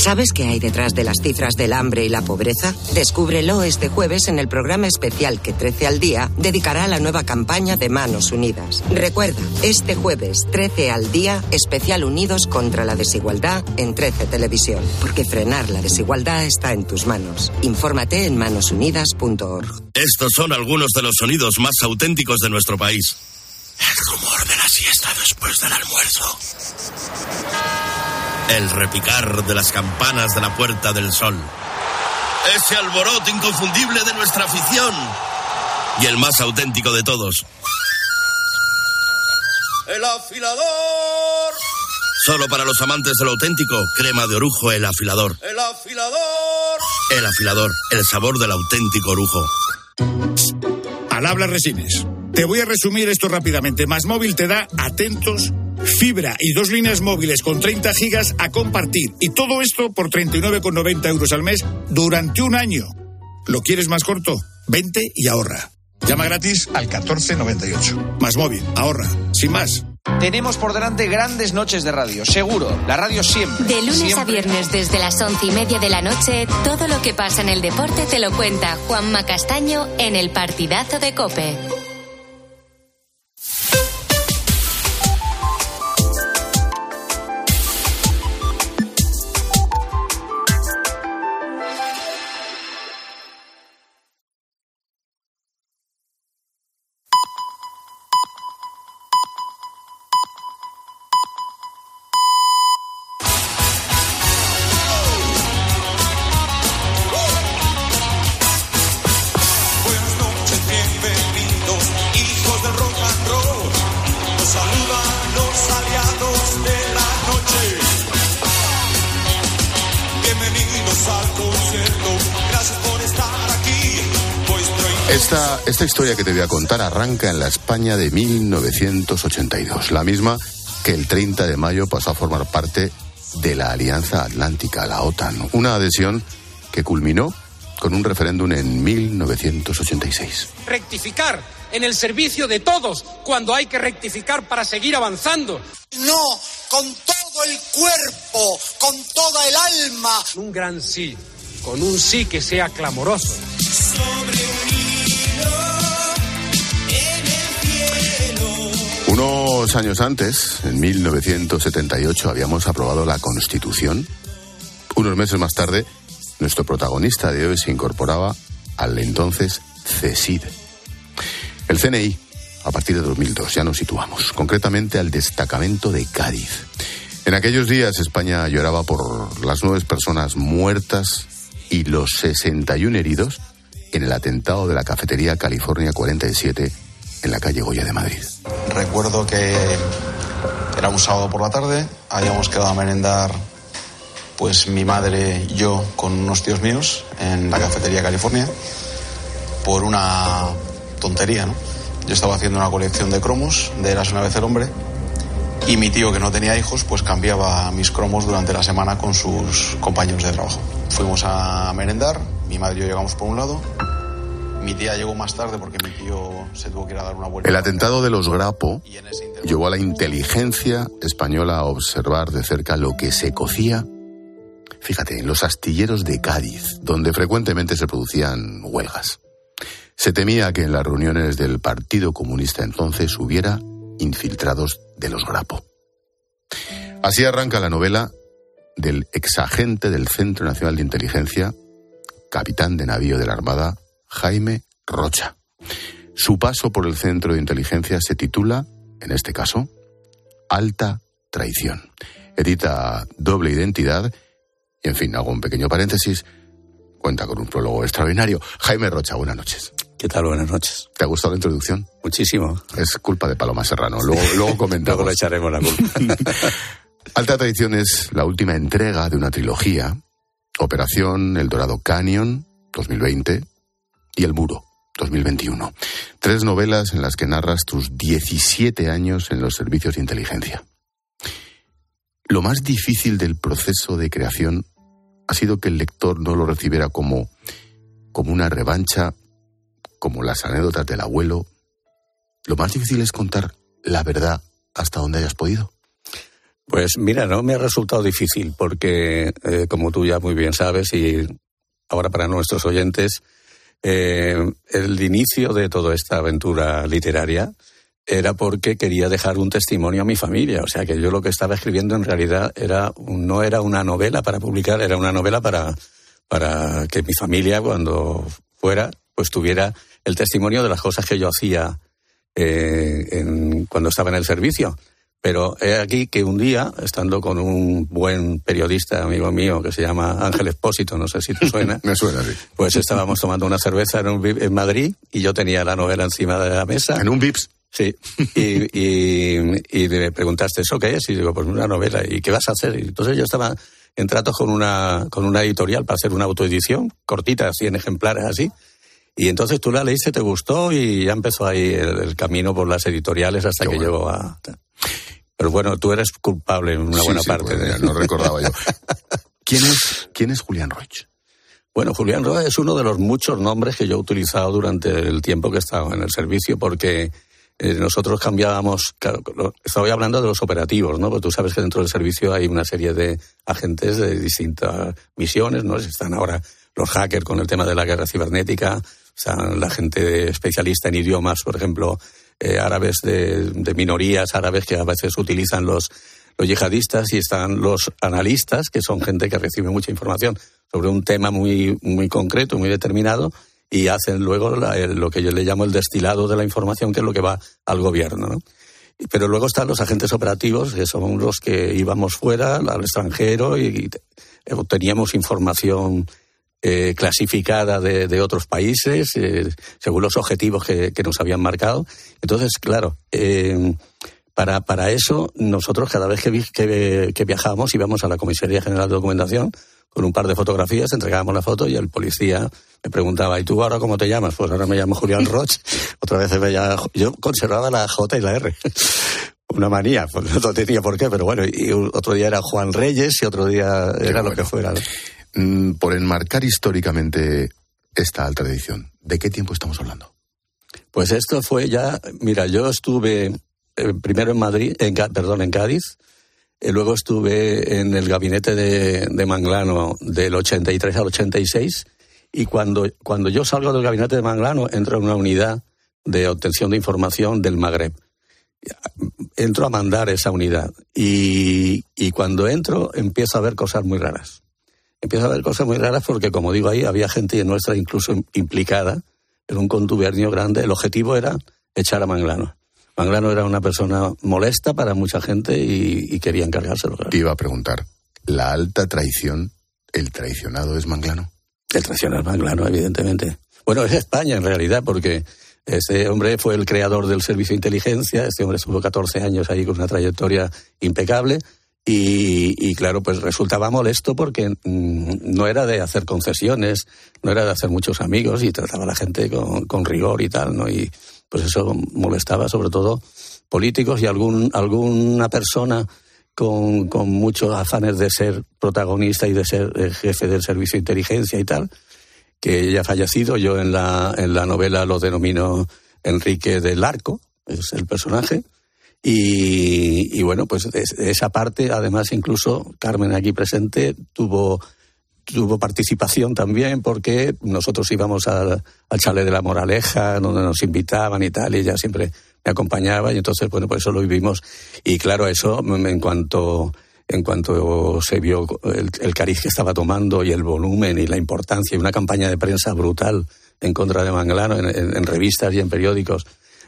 [SPEAKER 31] ¿Sabes qué hay detrás de las cifras del hambre y la pobreza? Descúbrelo este jueves en el programa especial que 13 al día dedicará a la nueva campaña de Manos Unidas. Recuerda, este jueves 13 al día, especial Unidos contra la desigualdad en 13 Televisión. Porque frenar la desigualdad está en tus manos. Infórmate en manosunidas.org.
[SPEAKER 32] Estos son algunos de los sonidos más auténticos de nuestro país. El rumor de la siesta después del almuerzo. El repicar de las campanas de la Puerta del Sol. Ese alboroto inconfundible de nuestra afición. Y el más auténtico de todos. ¡El afilador! Solo para los amantes de lo auténtico, crema de orujo, el afilador. ¡El afilador! El afilador, el sabor del auténtico orujo.
[SPEAKER 33] Al habla resines. Te voy a resumir esto rápidamente. Más móvil te da atentos, fibra y dos líneas móviles con 30 gigas a compartir. Y todo esto por 39,90 euros al mes durante un año. ¿Lo quieres más corto? Vente y ahorra. Llama gratis al 1498. Más móvil, ahorra. Sin más.
[SPEAKER 34] Tenemos por delante grandes noches de radio, seguro. La radio siempre.
[SPEAKER 4] De lunes
[SPEAKER 34] siempre.
[SPEAKER 4] a viernes desde las once y media de la noche, todo lo que pasa en el deporte te lo cuenta Juanma Castaño en el partidazo de Cope.
[SPEAKER 1] Esta, historia que te voy a contar arranca en la España de 1982, la misma que el 30 de mayo pasó a formar parte de la Alianza Atlántica, la OTAN, una adhesión que culminó con un referéndum en 1986.
[SPEAKER 35] Rectificar en el servicio de todos cuando hay que rectificar para seguir avanzando.
[SPEAKER 36] No, con todo el cuerpo, con toda el alma.
[SPEAKER 35] Un gran sí, con un sí que sea clamoroso.
[SPEAKER 1] Unos años antes, en 1978, habíamos aprobado la Constitución. Unos meses más tarde, nuestro protagonista de hoy se incorporaba al entonces CESID. El CNI, a partir de 2002, ya nos situamos, concretamente al destacamento de Cádiz. En aquellos días España lloraba por las nueve personas muertas y los 61 heridos en el atentado de la cafetería California 47 en la calle Goya de Madrid.
[SPEAKER 37] Recuerdo que era un sábado por la tarde, habíamos quedado a merendar pues mi madre yo con unos tíos míos en la cafetería California por una tontería, ¿no? Yo estaba haciendo una colección de cromos de Eras una vez el hombre y mi tío que no tenía hijos pues cambiaba mis cromos durante la semana con sus compañeros de trabajo. Fuimos a merendar, mi madre y yo llegamos por un lado, mi tía llegó más tarde porque mi tío se tuvo que ir a dar una vuelta.
[SPEAKER 1] El atentado de los Grapo llevó a la inteligencia española a observar de cerca lo que se cocía, fíjate, en los astilleros de Cádiz, donde frecuentemente se producían huelgas. Se temía que en las reuniones del Partido Comunista entonces hubiera infiltrados de los Grapo. Así arranca la novela del exagente del Centro Nacional de Inteligencia, capitán de navío de la Armada, Jaime Rocha. Su paso por el Centro de Inteligencia se titula, en este caso, Alta Traición. Edita Doble Identidad y, en fin, hago un pequeño paréntesis. Cuenta con un prólogo extraordinario. Jaime Rocha, buenas noches.
[SPEAKER 38] ¿Qué tal? Buenas noches.
[SPEAKER 1] ¿Te ha gustado la introducción?
[SPEAKER 38] Muchísimo.
[SPEAKER 1] Es culpa de Paloma Serrano. Luego, luego comentamos.
[SPEAKER 38] luego le echaremos la culpa.
[SPEAKER 1] Alta Traición es la última entrega de una trilogía. Operación El Dorado Canyon, 2020, y El Muro, 2021. Tres novelas en las que narras tus 17 años en los servicios de inteligencia. Lo más difícil del proceso de creación ha sido que el lector no lo recibiera como, como una revancha, como las anécdotas del abuelo. Lo más difícil es contar la verdad hasta donde hayas podido.
[SPEAKER 38] Pues mira, no me ha resultado difícil porque, eh, como tú ya muy bien sabes, y ahora para nuestros oyentes, eh, el inicio de toda esta aventura literaria era porque quería dejar un testimonio a mi familia. O sea que yo lo que estaba escribiendo en realidad era, no era una novela para publicar, era una novela para, para que mi familia, cuando fuera, pues tuviera el testimonio de las cosas que yo hacía eh, cuando estaba en el servicio. Pero he aquí que un día, estando con un buen periodista, amigo mío, que se llama Ángel Espósito, no sé si te suena.
[SPEAKER 1] Me suena, sí.
[SPEAKER 38] Pues estábamos tomando una cerveza en, un VIP en Madrid y yo tenía la novela encima de la mesa.
[SPEAKER 1] ¿En un VIPS?
[SPEAKER 38] Sí. Y, y, y me preguntaste, ¿eso qué es? Y digo, pues una novela. ¿Y qué vas a hacer? Y entonces yo estaba en tratos con una, con una editorial para hacer una autoedición, cortita, 100 ejemplares así. Y entonces tú la leíste, te gustó y ya empezó ahí el, el camino por las editoriales hasta
[SPEAKER 1] Qué
[SPEAKER 38] que
[SPEAKER 1] bueno.
[SPEAKER 38] llegó a... Pero bueno, tú eres culpable en una
[SPEAKER 1] Sí,
[SPEAKER 38] buena
[SPEAKER 1] sí,
[SPEAKER 38] parte.
[SPEAKER 1] pues,
[SPEAKER 38] de
[SPEAKER 1] no recordaba yo. ¿Quién es, quién es Julián Roig?
[SPEAKER 38] Bueno, Julián Roa es uno de los muchos nombres que yo he utilizado durante el tiempo que he estado en el servicio, porque eh, nosotros cambiábamos, claro, estoy hablando de los operativos, ¿no? Porque tú sabes que dentro del servicio hay una serie de agentes de distintas misiones, ¿no? Están ahora los hackers con el tema de la guerra cibernética, están la gente especialista en idiomas, por ejemplo, eh, árabes de, de minorías árabes que a veces utilizan los, los yihadistas y están los analistas, que son gente que recibe mucha información sobre un tema muy, muy concreto, muy determinado, y hacen luego la- el- lo que yo le llamo el destilado de la información, que es lo que va al gobierno. ¿no? Pero luego están los agentes operativos, que son los que íbamos fuera, al extranjero, y, y te- obteníamos información eh, clasificada de, de otros países, eh, según los objetivos que, que nos habían marcado. Entonces, claro, eh, para, para eso, nosotros cada vez que, vi- que, que viajábamos íbamos a la Comisaría General de Documentación con un par de fotografías, entregábamos la foto y el policía me preguntaba, ¿y tú ahora cómo te llamas? Pues ahora me llamo Julián Roch, otra vez me llamo, yo conservaba la J y la R. Una manía, pues no tenía por qué, pero bueno, y otro día era Juan Reyes y otro día era lo que fuera.
[SPEAKER 1] Mm, por enmarcar históricamente esta tradición, ¿de qué tiempo estamos hablando?
[SPEAKER 38] Pues esto fue ya, mira, yo estuve eh, primero en Madrid, en, perdón, en Cádiz, y luego estuve en el gabinete de, de Manglano del 83 al 86 y cuando, cuando yo salgo del gabinete de Manglano, entro en una unidad de obtención de información del Magreb. Entro a mandar esa unidad y, y cuando entro empiezo a ver cosas muy raras. Empiezo a ver cosas muy raras porque, como digo ahí, había gente nuestra incluso implicada en un contubernio grande. El objetivo era echar a Manglano. Manglano era una persona molesta para mucha gente y, y quería encargárselo.
[SPEAKER 1] Te iba a preguntar, ¿la alta traición, el traicionado es Manglano?
[SPEAKER 38] El tradicional Manglano, evidentemente. Bueno, es España en realidad, porque este hombre fue el creador del servicio de inteligencia, este hombre estuvo 14 años ahí con una trayectoria impecable. Y, claro, pues resultaba molesto porque mm, no era de hacer concesiones, no era de hacer muchos amigos y trataba a la gente con, rigor y tal, ¿no? Y pues eso molestaba sobre todo políticos y algún, alguna persona con, con muchos afanes de ser protagonista y de ser el jefe del servicio de inteligencia y tal, que ya ha fallecido. Yo en la, en la novela lo denomino Enrique del Arco, es el personaje. Y, bueno, pues esa parte, además, incluso Carmen aquí presente tuvo tuvo participación también porque nosotros íbamos al, al chalet de la Moraleja, donde nos invitaban y tal, y ella siempre me acompañaba y entonces, bueno, pues eso lo vivimos. Y claro, eso en cuanto en cuanto se vio el, cariz que estaba tomando y el volumen y la importancia y una campaña de prensa brutal en contra de Manglano en, revistas y en periódicos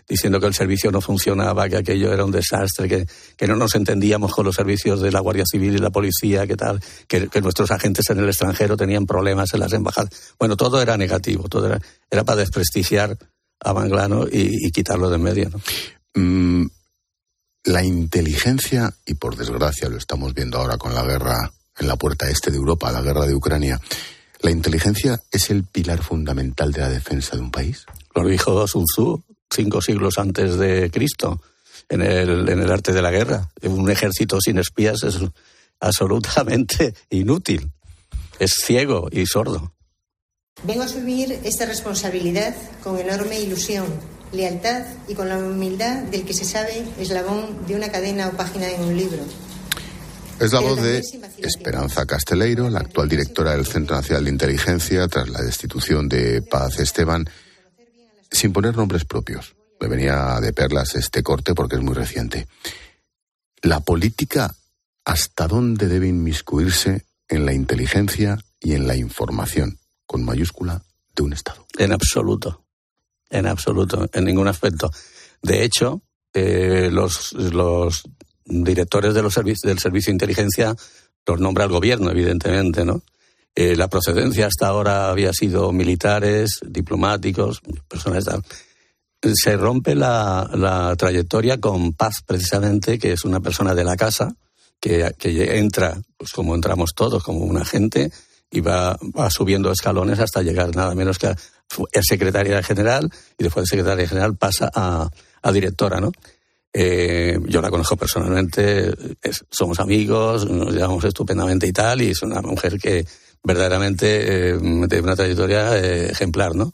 [SPEAKER 38] diciendo que el servicio no funcionaba, que aquello era un desastre, que, que, no nos entendíamos con los servicios de la Guardia Civil y la policía, que tal, que, nuestros agentes en el extranjero tenían problemas en las embajadas. Bueno, todo era negativo, todo era, era para desprestigiar a Manglano y, quitarlo de medio. ¿no?
[SPEAKER 1] Mm, la inteligencia, y por desgracia lo estamos viendo ahora con la guerra en la puerta este de Europa, la guerra de Ucrania, ¿la inteligencia es el pilar fundamental de la defensa de un país?
[SPEAKER 38] Lo dijo Sun Tzu cinco siglos antes de Cristo en el, en el arte de la guerra. Un ejército sin espías es absolutamente inútil. Es ciego y sordo.
[SPEAKER 39] Vengo a asumir esta responsabilidad con enorme ilusión, lealtad y con la humildad del que se sabe eslabón de una cadena o página en un libro.
[SPEAKER 1] Es la voz de Esperanza Casteleiro, la actual directora del Centro Nacional de Inteligencia, tras la destitución de Paz Esteban, sin poner nombres propios. Me venía de perlas este corte porque es muy reciente. La política, ¿hasta dónde debe inmiscuirse en la inteligencia y en la información? con mayúscula de un Estado.
[SPEAKER 38] En absoluto, en absoluto, en ningún aspecto. De hecho, eh, los, los directores de los del servicio de inteligencia los nombra el gobierno, evidentemente, ¿no? Eh, la procedencia hasta ahora había sido militares, diplomáticos, personas tal. Se rompe la, la, trayectoria con Paz, precisamente, que es una persona de la casa, que, que entra, pues como entramos todos, como un agente, y va, subiendo escalones hasta llegar nada menos que a, secretaria general y después de secretaria general pasa a, directora, ¿no? Eh, yo la conozco personalmente, somos amigos, nos llevamos estupendamente y tal, y es una mujer que verdaderamente eh, una trayectoria eh, ejemplar, ¿no?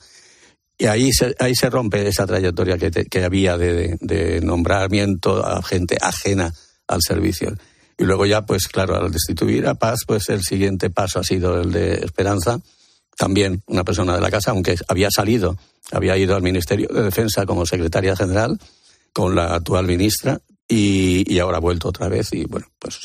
[SPEAKER 38] Y ahí se, ahí se rompe esa trayectoria que, que había de, de, nombramiento a gente ajena al servicio. Y luego ya, pues claro, al destituir a Paz, pues el siguiente paso ha sido el de Esperanza, también una persona de la casa, aunque había salido, había ido al Ministerio de Defensa como secretaria general con la actual ministra y, y ahora ha vuelto otra vez y bueno, pues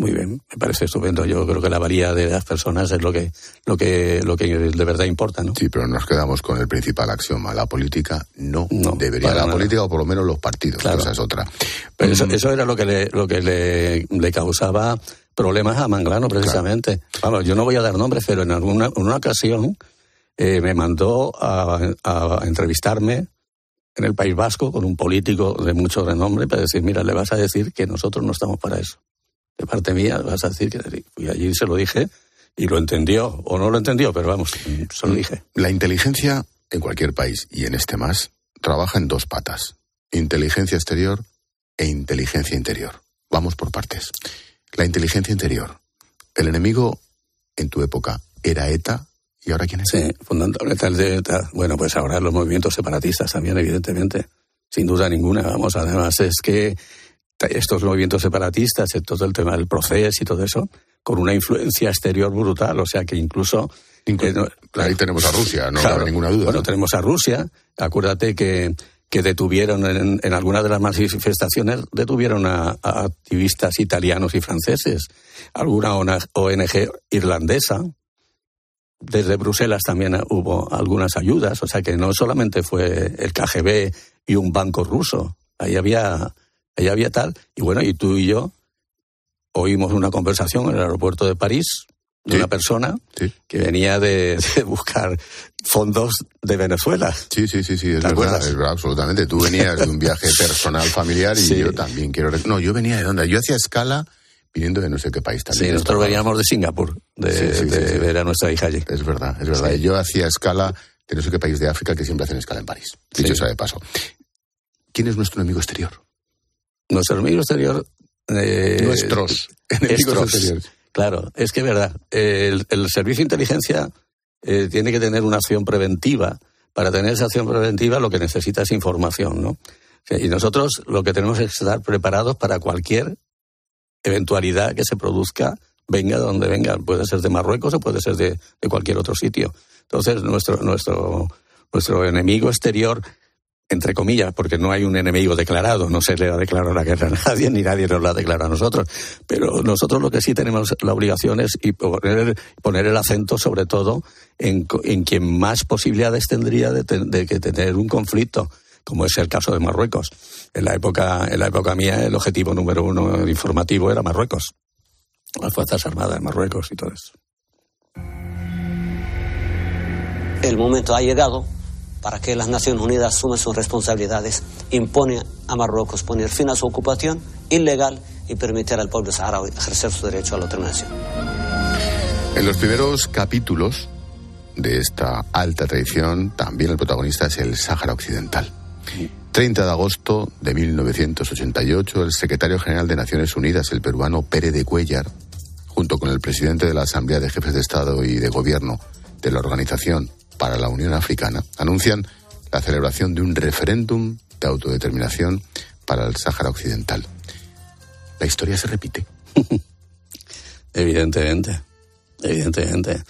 [SPEAKER 38] muy bien, me parece estupendo. Yo creo que la valía de las personas es lo que, lo que, lo que de verdad importa, ¿no?
[SPEAKER 1] Sí, pero nos quedamos con el principal axioma. La política no, debería. La política, o por lo menos los partidos, claro. esa es otra.
[SPEAKER 38] Pero eso, mm. eso, era lo que le, lo que le, le causaba problemas a Manglano, precisamente. Vamos, yo no voy a dar nombres, pero en alguna en una ocasión eh, me mandó a, a entrevistarme en el País Vasco con un político de mucho renombre para decir, mira, le vas a decir que nosotros no estamos para eso de parte mía, vas a decir que fui allí y se lo dije y lo entendió, o no lo entendió, pero vamos, se lo dije.
[SPEAKER 1] La inteligencia en cualquier país, y en este más, trabaja en dos patas. Inteligencia exterior e inteligencia interior. Vamos por partes. La inteligencia interior. El enemigo en tu época era ETA y ahora quién es?
[SPEAKER 38] Sí, fundamental de ETA. Bueno, pues ahora los movimientos separatistas también, evidentemente. Sin duda ninguna. Vamos, además es que estos movimientos separatistas, todo el tema del proceso y todo eso, con una influencia exterior brutal, o sea que incluso...
[SPEAKER 1] Eh, ahí tenemos a Rusia, no cabe ninguna duda.
[SPEAKER 38] Bueno, tenemos a Rusia. Acuérdate que que detuvieron en, en algunas de las manifestaciones, detuvieron a, activistas italianos y franceses, alguna ONG irlandesa. Desde Bruselas también hubo algunas ayudas, o sea que no solamente fue el KGB y un banco ruso, ahí había, ahí había tal. Y bueno, y tú y yo oímos una conversación en el aeropuerto de París de una persona que venía de, buscar fondos de Venezuela.
[SPEAKER 1] Sí, sí, sí, sí, es verdad, es verdad, absolutamente. Tú venías de un viaje personal familiar y yo también quiero... No, yo venía de dónde? Yo hacía escala viniendo de no sé qué país también.
[SPEAKER 38] Sí, nosotros veníamos de Singapur, de, ver a nuestra hija allí.
[SPEAKER 1] Es verdad, es verdad. Yo hacía escala de no sé qué país de África que siempre hacen escala en París. Dicho sea de paso. ¿Quién es nuestro enemigo exterior?
[SPEAKER 38] Nuestro enemigo exterior...
[SPEAKER 1] Eh, Nuestros enemigos exteriores.
[SPEAKER 38] Claro, es que es verdad. El, servicio de inteligencia eh, tiene que tener una acción preventiva. Para tener esa acción preventiva lo que necesita es información, ¿no? Y nosotros lo que tenemos es estar preparados para cualquier eventualidad que se produzca, venga de donde venga. Puede ser de Marruecos o puede ser de, de cualquier otro sitio. Entonces, nuestro, nuestro, nuestro enemigo exterior entre comillas, porque no hay un enemigo declarado, no se le ha declarado la guerra a nadie, ni nadie nos la ha declarado a nosotros. Pero nosotros lo que sí tenemos la obligación es poner, poner el acento sobre todo en, en quien más posibilidades tendría de, de, que tener un conflicto, como es el caso de Marruecos. En la época, en la época mía, el objetivo número uno informativo era Marruecos. Las Fuerzas Armadas de Marruecos y todo eso.
[SPEAKER 40] El momento ha llegado para que las Naciones Unidas asuman sus responsabilidades, impone a Marruecos poner fin a su ocupación ilegal y permitir al pueblo saharaui ejercer su derecho a la autodeterminación.
[SPEAKER 1] En los primeros capítulos de esta alta tradición, también el protagonista es el Sáhara Occidental. 30 de agosto de 1988, el secretario general de Naciones Unidas, el peruano Pérez de Cuellar, junto con el presidente de la Asamblea de Jefes de Estado y de Gobierno de la Organización para la Unión Africana anuncian la celebración de un referéndum de autodeterminación para el Sáhara Occidental. La historia se repite.
[SPEAKER 38] evidentemente, evidentemente.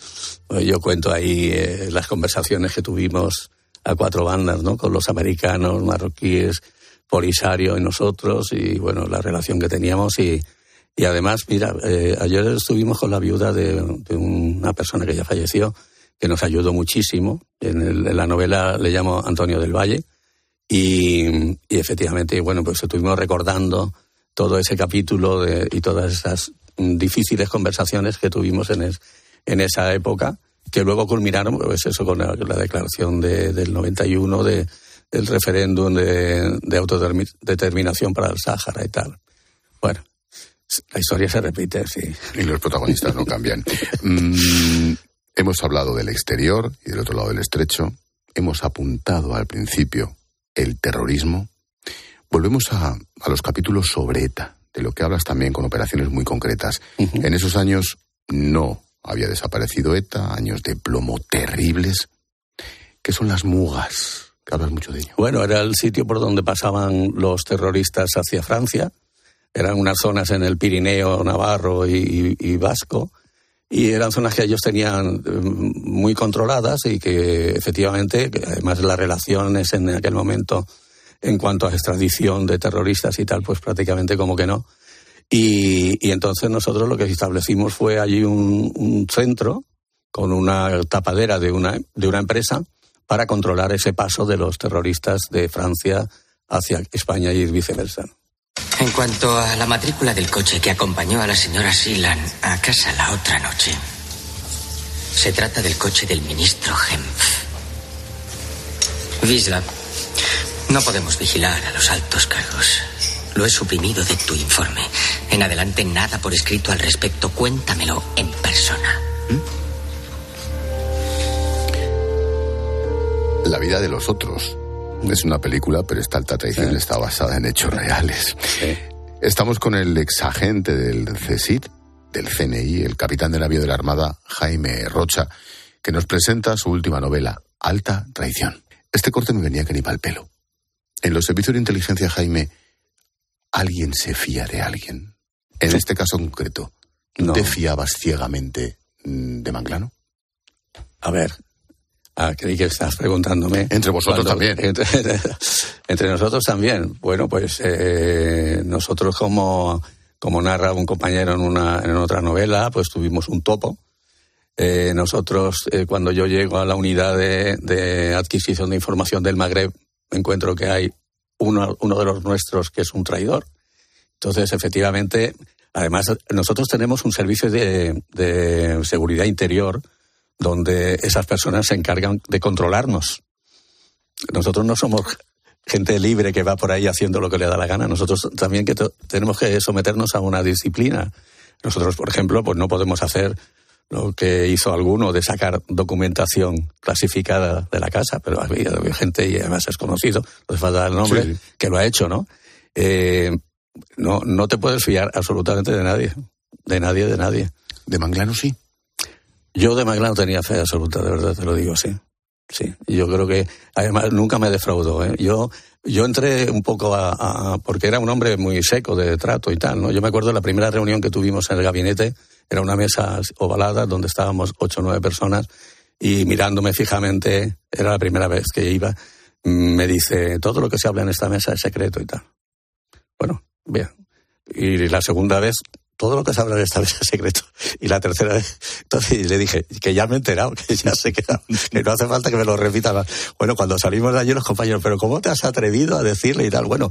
[SPEAKER 38] Pues yo cuento ahí eh, las conversaciones que tuvimos a cuatro bandas, ¿no? Con los americanos, marroquíes, Polisario y nosotros, y bueno, la relación que teníamos y, y además, mira, eh, ayer estuvimos con la viuda de, una persona que ya falleció, que nos ayudó muchísimo. En, la novela le llamo Antonio del Valle. Y, efectivamente, bueno, pues estuvimos recordando todo ese capítulo de, y todas esas difíciles conversaciones que tuvimos en, en esa época, que luego culminaron, pues eso, con la, declaración de, del 91 de, del referéndum de, de autodeterminación para el Sáhara y tal. Bueno, la historia se repite, sí.
[SPEAKER 1] Y los protagonistas no cambian. Mm, Hemos hablado del exterior y del otro lado del estrecho. Hemos apuntado al principio el terrorismo. Volvemos a, los capítulos sobre ETA, de lo que hablas también con operaciones muy concretas. En esos años no había desaparecido ETA, años de plomo terribles. ¿Qué son las mugas? Que hablas mucho de ello.
[SPEAKER 38] Bueno, era el sitio por donde pasaban los terroristas hacia Francia. Eran unas zonas en el Pirineo, Navarro y Vasco y eran zonas que ellos tenían eh, muy controladas y que efectivamente, además las relaciones en aquel momento en cuanto a extradición de terroristas y tal, pues prácticamente como que no. Y, y entonces nosotros lo que establecimos fue allí un, centro con una tapadera de una, de una empresa para controlar ese paso de los terroristas de Francia hacia España y viceversa.
[SPEAKER 41] En cuanto a la matrícula del coche que acompañó a la señora Silan a casa la otra noche, se trata del coche del ministro Hempf. Wisla, no podemos vigilar a los altos cargos. Lo he suprimido de tu informe. En adelante nada por escrito al respecto. Cuéntamelo en persona.
[SPEAKER 1] La vida de los otros. Es una película, pero esta alta traición está basada en hechos reales. Estamos con el exagente del CSID, del CNI, el capitán de navío de la Armada, Jaime Rocha, que nos presenta su última novela, Alta Traición. Este corte me venía que ni para el pelo. En los servicios de inteligencia, Jaime, ¿alguien se fía de alguien? En este caso concreto,
[SPEAKER 38] No.
[SPEAKER 1] ¿te fiabas ciegamente mm, de Manglano?
[SPEAKER 38] A ver, ah, creí que estás preguntándome.
[SPEAKER 1] Entre vosotros también.
[SPEAKER 38] Entre, entre nosotros también. Bueno, pues eh, nosotros como, como narra un compañero en, una, en otra novela, pues tuvimos un topo. Eh, nosotros, eh, cuando yo llego a la unidad de, de adquisición de información del Magreb, encuentro que hay uno, uno de los nuestros que es un traidor. Entonces, efectivamente, además, nosotros tenemos un servicio de, de seguridad interior donde esas personas se encargan de controlarnos. Nosotros no somos gente libre que va por ahí haciendo lo que le da la gana. Nosotros también que tenemos que someternos a una disciplina. Nosotros, por ejemplo, pues no podemos hacer lo que hizo alguno de sacar documentación clasificada de la casa, pero había, gente y además es conocido, no hace falta el nombre,
[SPEAKER 1] Sí.
[SPEAKER 38] que lo ha hecho, ¿no? Eh, no, no te puedes fiar absolutamente de nadie, de nadie, de nadie.
[SPEAKER 1] ¿De Manglano sí?
[SPEAKER 38] Yo de Manglano tenía fe absoluta, de verdad te lo digo, sí. Sí, yo creo que además nunca me defraudó. ¿eh? Yo, yo entré un poco a, a- porque era un hombre muy seco de trato y tal. ¿no? Yo me acuerdo de la primera reunión que tuvimos en el gabinete, era una mesa ovalada donde estábamos ocho o nueve personas y mirándome fijamente, era la primera vez que iba, me dice, todo lo que se habla en esta mesa es secreto y tal. Bueno, bien. Y la segunda vez, todo lo que se habla en esta mesa es secreto. Y la tercera vez, entonces le dije, que ya me he enterado, que ya sé que, que no hace falta que me lo repita más. Bueno, cuando salimos de allí los compañeros, pero ¿cómo te has atrevido a decirle y tal? Bueno,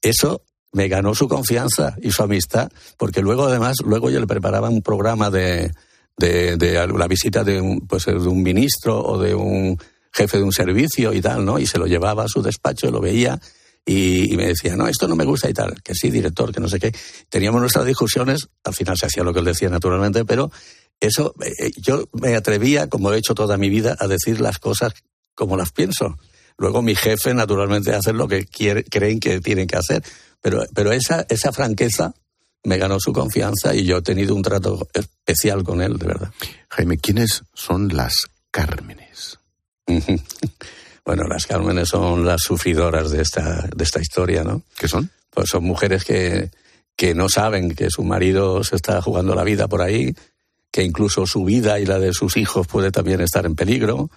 [SPEAKER 38] eso me ganó su confianza y su amistad, porque luego además, luego yo le preparaba un programa de, de, de la visita de un, pues, de un ministro o de un jefe de un servicio y tal, ¿no? Y se lo llevaba a su despacho, lo veía y, y me decía, no, esto no me gusta y tal, que sí, director, que no sé qué. Teníamos nuestras discusiones, al final se hacía lo que él decía naturalmente, pero eso, eh, yo me atrevía, como he hecho toda mi vida, a decir las cosas como las pienso. Luego mi jefe, naturalmente, hace lo que quiere- creen que tienen que hacer. Pero, pero esa, esa franqueza me ganó su confianza y yo he tenido un trato especial con él, de verdad.
[SPEAKER 1] Jaime, ¿quiénes son las Cármenes?
[SPEAKER 38] Bueno, las Cármenes son las sufridoras de esta, de esta historia, ¿no?
[SPEAKER 1] ¿Qué son?
[SPEAKER 38] Pues son mujeres que, que no saben que su marido se está jugando la vida por ahí, que incluso su vida y la de sus hijos puede también estar en peligro.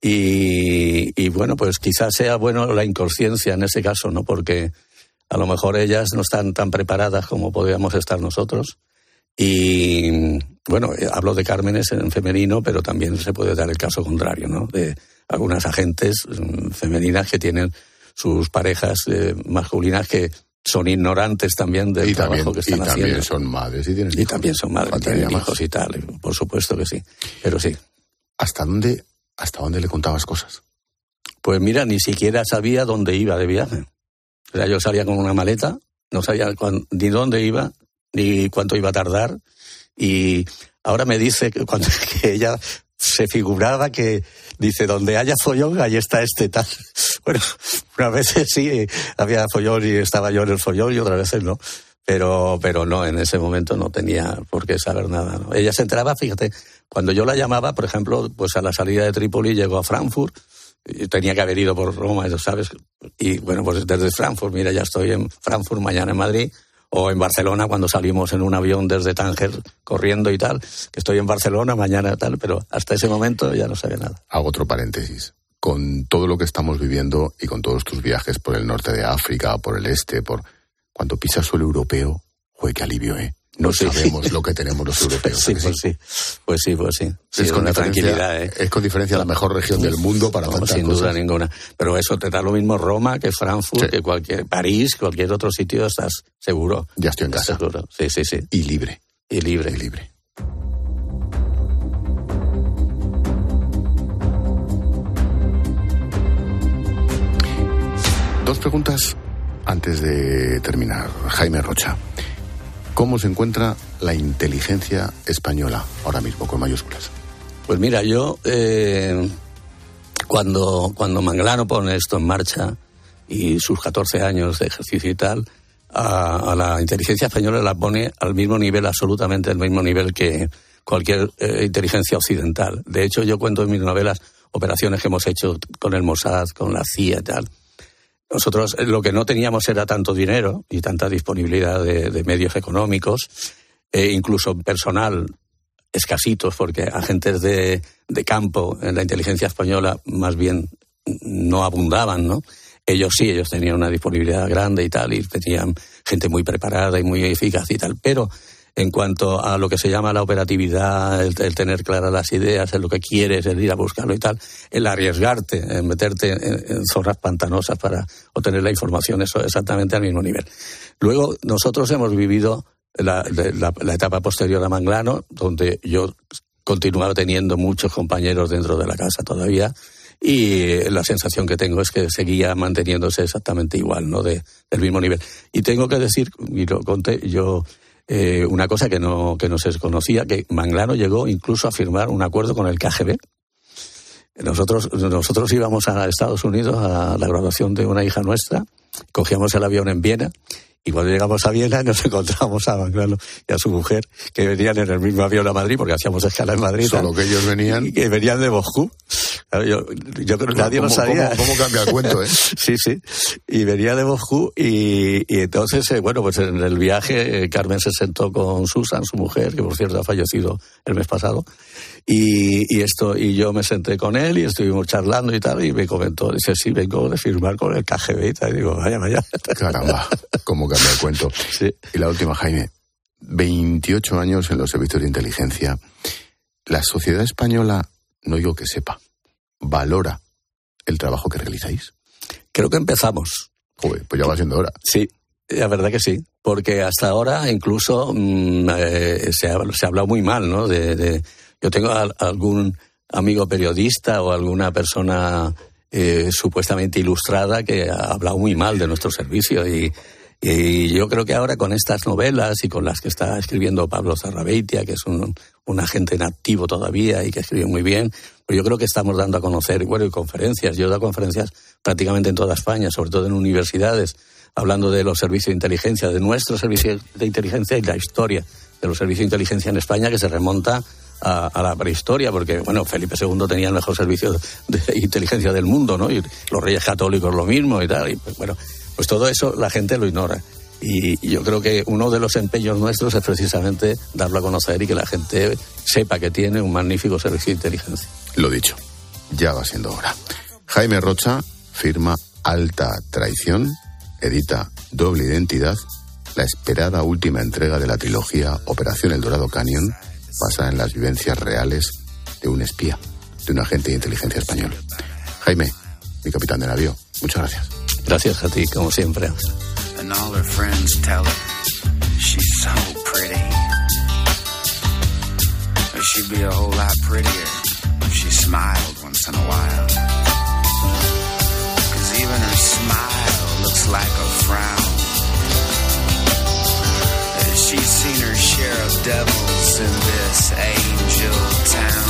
[SPEAKER 38] Y, y bueno, pues quizás sea bueno la inconsciencia en ese caso, ¿no? Porque a lo mejor ellas no están tan preparadas como podríamos estar nosotros. Y bueno, eh, hablo de Cármenes en femenino, pero también se puede dar el caso contrario, ¿no? De algunas agentes mm, femeninas que tienen sus parejas eh, masculinas que son ignorantes también del
[SPEAKER 1] Y
[SPEAKER 38] trabajo
[SPEAKER 1] también,
[SPEAKER 38] que
[SPEAKER 1] y
[SPEAKER 38] están
[SPEAKER 1] también
[SPEAKER 38] haciendo.
[SPEAKER 1] son madres y tienen
[SPEAKER 38] Y también son madres, y
[SPEAKER 1] más.
[SPEAKER 38] hijos y tal, y por supuesto que sí. Pero sí.
[SPEAKER 1] ¿Hasta dónde, ¿Hasta dónde le contabas cosas?
[SPEAKER 38] Pues mira, ni siquiera sabía dónde iba de viaje. O sea, yo salía con una maleta, no sabía cuán- ni dónde iba, ni cuánto iba a tardar. Y ahora me dice que, cuando, ella se figuraba que, dice, donde haya follón, ahí está este tal. Bueno, unas veces sí, había follón y estaba yo en el follón y otras veces no. Pero, pero no, en ese momento no tenía por qué saber nada. ¿no? Ella se enteraba, fíjate, cuando yo la llamaba, por ejemplo, pues a la salida de Trípoli llegó a Frankfurt, tenía que haber ido por Roma, eso sabes. Y bueno, pues desde Frankfurt, mira, ya estoy en Frankfurt, mañana en Madrid, o en Barcelona cuando salimos en un avión desde Tánger corriendo y tal, que estoy en Barcelona, mañana tal, pero hasta ese momento ya no sabía nada.
[SPEAKER 1] Hago otro paréntesis. Con todo lo que estamos viviendo y con todos tus viajes por el norte de África, por el este, por cuando pisas suelo europeo, jue, qué alivio, ¿eh? No sabemos lo que tenemos los europeos.
[SPEAKER 38] Sí,
[SPEAKER 1] ¿a que
[SPEAKER 38] pues sí. Pues sí, pues sí. Sí,
[SPEAKER 1] es, con
[SPEAKER 38] una
[SPEAKER 1] diferencia,
[SPEAKER 38] tranquilidad, ¿eh?
[SPEAKER 1] es con diferencia la mejor región del mundo para
[SPEAKER 38] No,
[SPEAKER 1] tantas
[SPEAKER 38] sin
[SPEAKER 1] cosas.
[SPEAKER 38] duda ninguna. Pero eso te da lo mismo Roma que Frankfurt, que cualquier París, cualquier otro sitio, estás seguro.
[SPEAKER 1] Ya estoy en casa.
[SPEAKER 38] Seguro. Sí, sí, sí.
[SPEAKER 1] Y libre.
[SPEAKER 38] Y libre.
[SPEAKER 1] Y libre. Dos preguntas antes de terminar. Jaime Rocha. ¿Cómo se encuentra la inteligencia española ahora mismo, con mayúsculas?
[SPEAKER 38] Pues mira, yo eh, cuando, cuando Manglano pone esto en marcha y sus 14 años de ejercicio y tal, a, la inteligencia española la pone al mismo nivel, absolutamente al mismo nivel que cualquier eh, inteligencia occidental. De hecho, yo cuento en mis novelas operaciones que hemos hecho con el Mossad, con la CIA y tal. Nosotros eh, lo que no teníamos era tanto dinero y tanta disponibilidad de, medios económicos, e incluso personal escasitos, porque agentes de, de campo en la inteligencia española más bien no abundaban, ¿no? Ellos sí, ellos tenían una disponibilidad grande y tal, y tenían gente muy preparada y muy eficaz y tal, pero en cuanto a lo que se llama la operatividad, el, tener claras las ideas, el lo que quieres, el ir a buscarlo y tal, el arriesgarte, en meterte en, zonas pantanosas para obtener la información, eso exactamente al mismo nivel. Luego, nosotros hemos vivido la, etapa posterior a Manglano, donde yo continuaba teniendo muchos compañeros dentro de la casa todavía, y la sensación que tengo es que seguía manteniéndose exactamente igual, ¿no? De, del mismo nivel. Y tengo que decir, y lo conté, yo eh, una cosa que no, que no se conocía, que Manglano llegó incluso a firmar un acuerdo con el KGB. Nosotros, nosotros íbamos a Estados Unidos a la graduación de una hija nuestra, cogíamos el avión en Viena y cuando llegamos a Viena nos encontramos a Manglano y a su mujer, que venían en el mismo avión a Madrid, porque hacíamos escala en Madrid.
[SPEAKER 1] Solo que ellos venían.
[SPEAKER 38] Que venían de Moscú. yo, yo creo que nadie lo sabía.
[SPEAKER 1] ¿cómo, cambia el cuento, eh?
[SPEAKER 38] sí, sí. Y venía de Moscú y, y entonces, eh, bueno, pues en el viaje eh, Carmen se sentó con Susan, su mujer, que por cierto ha fallecido el mes pasado. Y, y, esto, y yo me senté con él y estuvimos charlando y tal, y me comentó, dice, sí, vengo de firmar con el KGB y tal. Y digo, vaya, vaya.
[SPEAKER 1] Caramba, cómo el cuento.
[SPEAKER 38] Sí.
[SPEAKER 1] Y la última, Jaime, 28 años en los servicios de inteligencia. La sociedad española, no digo que sepa, valora el trabajo que realizáis.
[SPEAKER 38] Creo que empezamos.
[SPEAKER 1] Joder, pues ya va siendo hora.
[SPEAKER 38] Sí, la verdad que sí, porque hasta ahora incluso mm, eh, se, ha, se, ha, hablado muy mal, ¿no? de yo tengo algún amigo periodista o alguna persona eh, supuestamente ilustrada que ha hablado muy mal de nuestro servicio y, yo creo que ahora con estas novelas y con las que está escribiendo Pablo Zarrabeitia, que es un, agente inactivo todavía y que escribe muy bien, pues yo creo que estamos dando a conocer, bueno, y conferencias, yo he dado conferencias prácticamente en toda España, sobre todo en universidades, hablando de los servicios de inteligencia, de nuestro servicio de inteligencia y la historia de los servicios de inteligencia en España que se remonta a, la prehistoria, porque bueno, Felipe II tenía el mejor servicio de inteligencia del mundo, ¿no? Y los reyes católicos lo mismo y tal. Y pues, bueno, pues todo eso la gente lo ignora. Y yo creo que uno de los empeños nuestros es precisamente darlo a conocer y que la gente sepa que tiene un magnífico servicio de inteligencia.
[SPEAKER 1] Lo dicho, ya va siendo hora. Jaime Rocha firma Alta Traición, edita Doble Identidad, la esperada última entrega de la trilogía Operación El Dorado Canyon basada en las vivencias reales de un espía, de un agente de inteligencia español. Jaime, mi capitán de navío, muchas gracias.
[SPEAKER 38] Gracias a ti, como siempre. And all her friends tell her she's so pretty. But she'd be a whole lot prettier if she smiled once in a while. Cause even her smile looks like a frown. She's seen her share of devils in this angel town.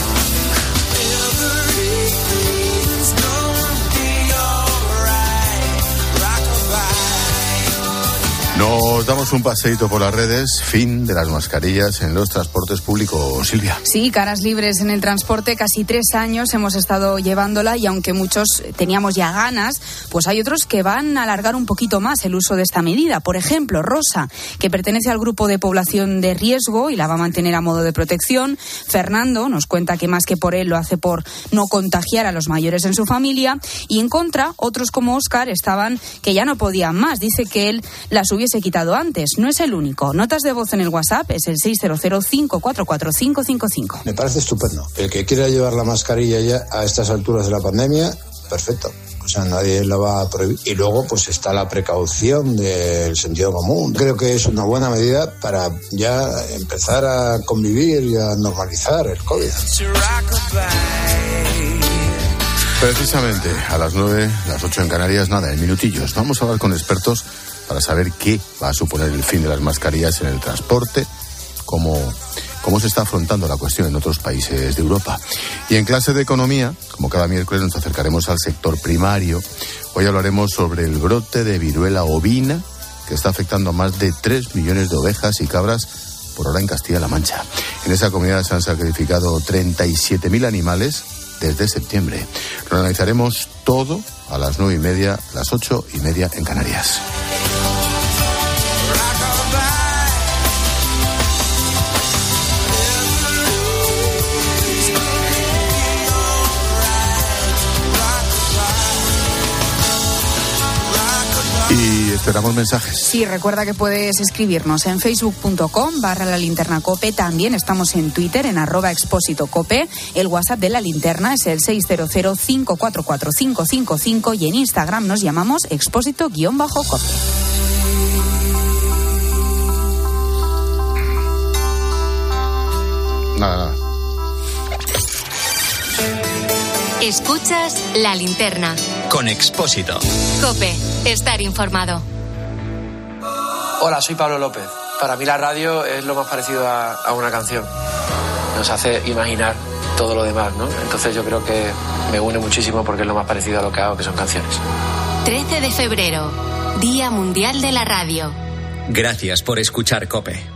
[SPEAKER 38] Nos damos un paseito por las redes. Fin de las mascarillas en los transportes públicos. Silvia.
[SPEAKER 42] Sí, caras libres en el transporte. Casi tres años hemos estado llevándola y aunque muchos teníamos ya ganas, pues hay otros que van a alargar un poquito más el uso de esta medida. Por ejemplo, Rosa, que pertenece al grupo de población de riesgo y la va a mantener a modo de protección. Fernando nos cuenta que más que por él lo hace por no contagiar a los mayores en su familia. Y en contra, otros como Oscar estaban que ya no podían más. Dice que él las hubiese he quitado antes. No es el único. Notas de voz en el WhatsApp es el 600544555.
[SPEAKER 43] Me parece estupendo. El que quiera llevar la mascarilla ya a estas alturas de la pandemia, perfecto. O sea, nadie la va a prohibir. Y luego, pues está la precaución del sentido común. Creo que es una buena medida para ya empezar a convivir y a normalizar el COVID.
[SPEAKER 1] Precisamente a las 9, las 8 en Canarias, nada, en minutillos. Vamos a hablar con expertos para saber qué va a suponer el fin de las mascarillas en el transporte, cómo, cómo se está afrontando la cuestión en otros países de Europa. Y en clase de economía, como cada miércoles nos acercaremos al sector primario, hoy hablaremos sobre el brote de viruela ovina que está afectando a más de 3 millones de ovejas y cabras por hora en Castilla-La Mancha. En esa comunidad se han sacrificado 37.000 animales desde septiembre. Lo analizaremos todo a las nueve y media, las ocho y media en Canarias. Esperamos mensajes.
[SPEAKER 8] Sí, recuerda que puedes escribirnos en facebook.com barra la linterna cope. También estamos en Twitter en arroba expósito cope. El WhatsApp de la linterna es el 600-544-555 y en Instagram nos llamamos expósito-cope.
[SPEAKER 1] Nada, nada.
[SPEAKER 4] Escuchas la linterna.
[SPEAKER 44] Con Expósito.
[SPEAKER 4] Cope, estar informado.
[SPEAKER 45] Hola, soy Pablo López. Para mí la radio es lo más parecido a, a una canción. Nos hace imaginar todo lo demás, ¿no? Entonces yo creo que me une muchísimo porque es lo más parecido a lo que hago, que son canciones.
[SPEAKER 4] 13 de febrero, Día Mundial de la Radio.
[SPEAKER 44] Gracias por escuchar Cope.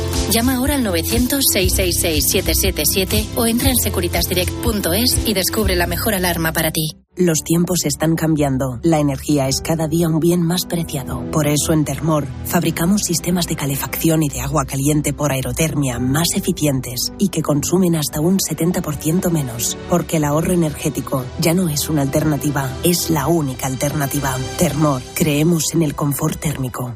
[SPEAKER 46] Llama ahora al 900-666-777 o entra en securitasdirect.es y descubre la mejor alarma para ti.
[SPEAKER 47] Los tiempos están cambiando. La energía es cada día un bien más preciado. Por eso en Termor fabricamos sistemas de calefacción y de agua caliente por aerotermia más eficientes y que consumen hasta un 70% menos. Porque el ahorro energético ya no es una alternativa, es la única alternativa. Termor, creemos en el confort térmico.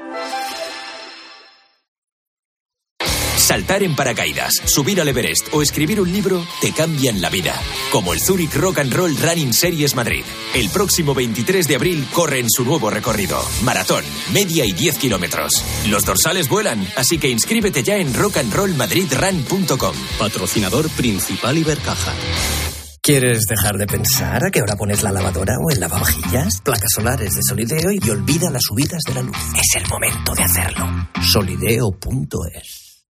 [SPEAKER 44] Saltar en paracaídas, subir al Everest o escribir un libro te cambian la vida. Como el Zurich Rock and Roll Running Series Madrid. El próximo 23 de abril corre en su nuevo recorrido. Maratón, media y 10 kilómetros. Los dorsales vuelan, así que inscríbete ya en rockandrollmadridrun.com.
[SPEAKER 48] Patrocinador principal Ibercaja.
[SPEAKER 49] ¿Quieres dejar de pensar a qué hora pones la lavadora o el lavavajillas? Placas solares de Solideo y olvida las subidas de la luz. Es el momento de hacerlo. Solideo.es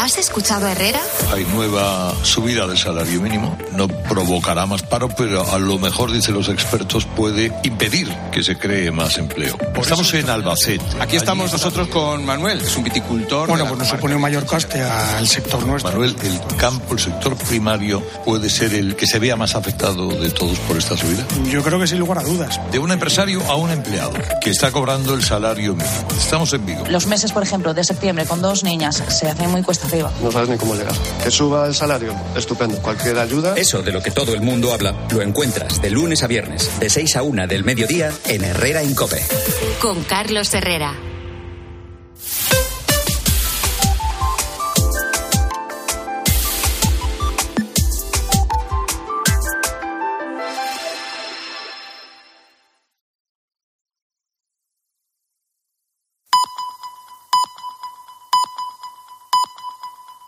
[SPEAKER 4] ¿Has escuchado a Herrera?
[SPEAKER 50] Hay nueva subida del salario mínimo. No provocará más paro, pero a lo mejor, dicen los expertos, puede impedir que se cree más empleo. estamos en Albacete.
[SPEAKER 51] Aquí estamos nosotros con Manuel, es un viticultor.
[SPEAKER 52] Bueno, pues nos supone un mayor coste al sector nuestro.
[SPEAKER 50] Manuel, el campo, el sector primario, puede ser el que se vea más afectado de todos por esta subida.
[SPEAKER 52] Yo creo que sin lugar a dudas.
[SPEAKER 50] De un empresario a un empleado que está cobrando el salario mínimo. Estamos en Vigo.
[SPEAKER 53] Los meses, por ejemplo, de septiembre con dos niñas se hacen muy cuesta arriba.
[SPEAKER 54] No sabes ni cómo llegar. Que suba el salario, estupendo. Cualquier ayuda.
[SPEAKER 3] Eso de lo que todo el mundo habla, lo encuentras de lunes a viernes, de 6 a 1 del mediodía en Herrera Incope.
[SPEAKER 4] Con Carlos Herrera.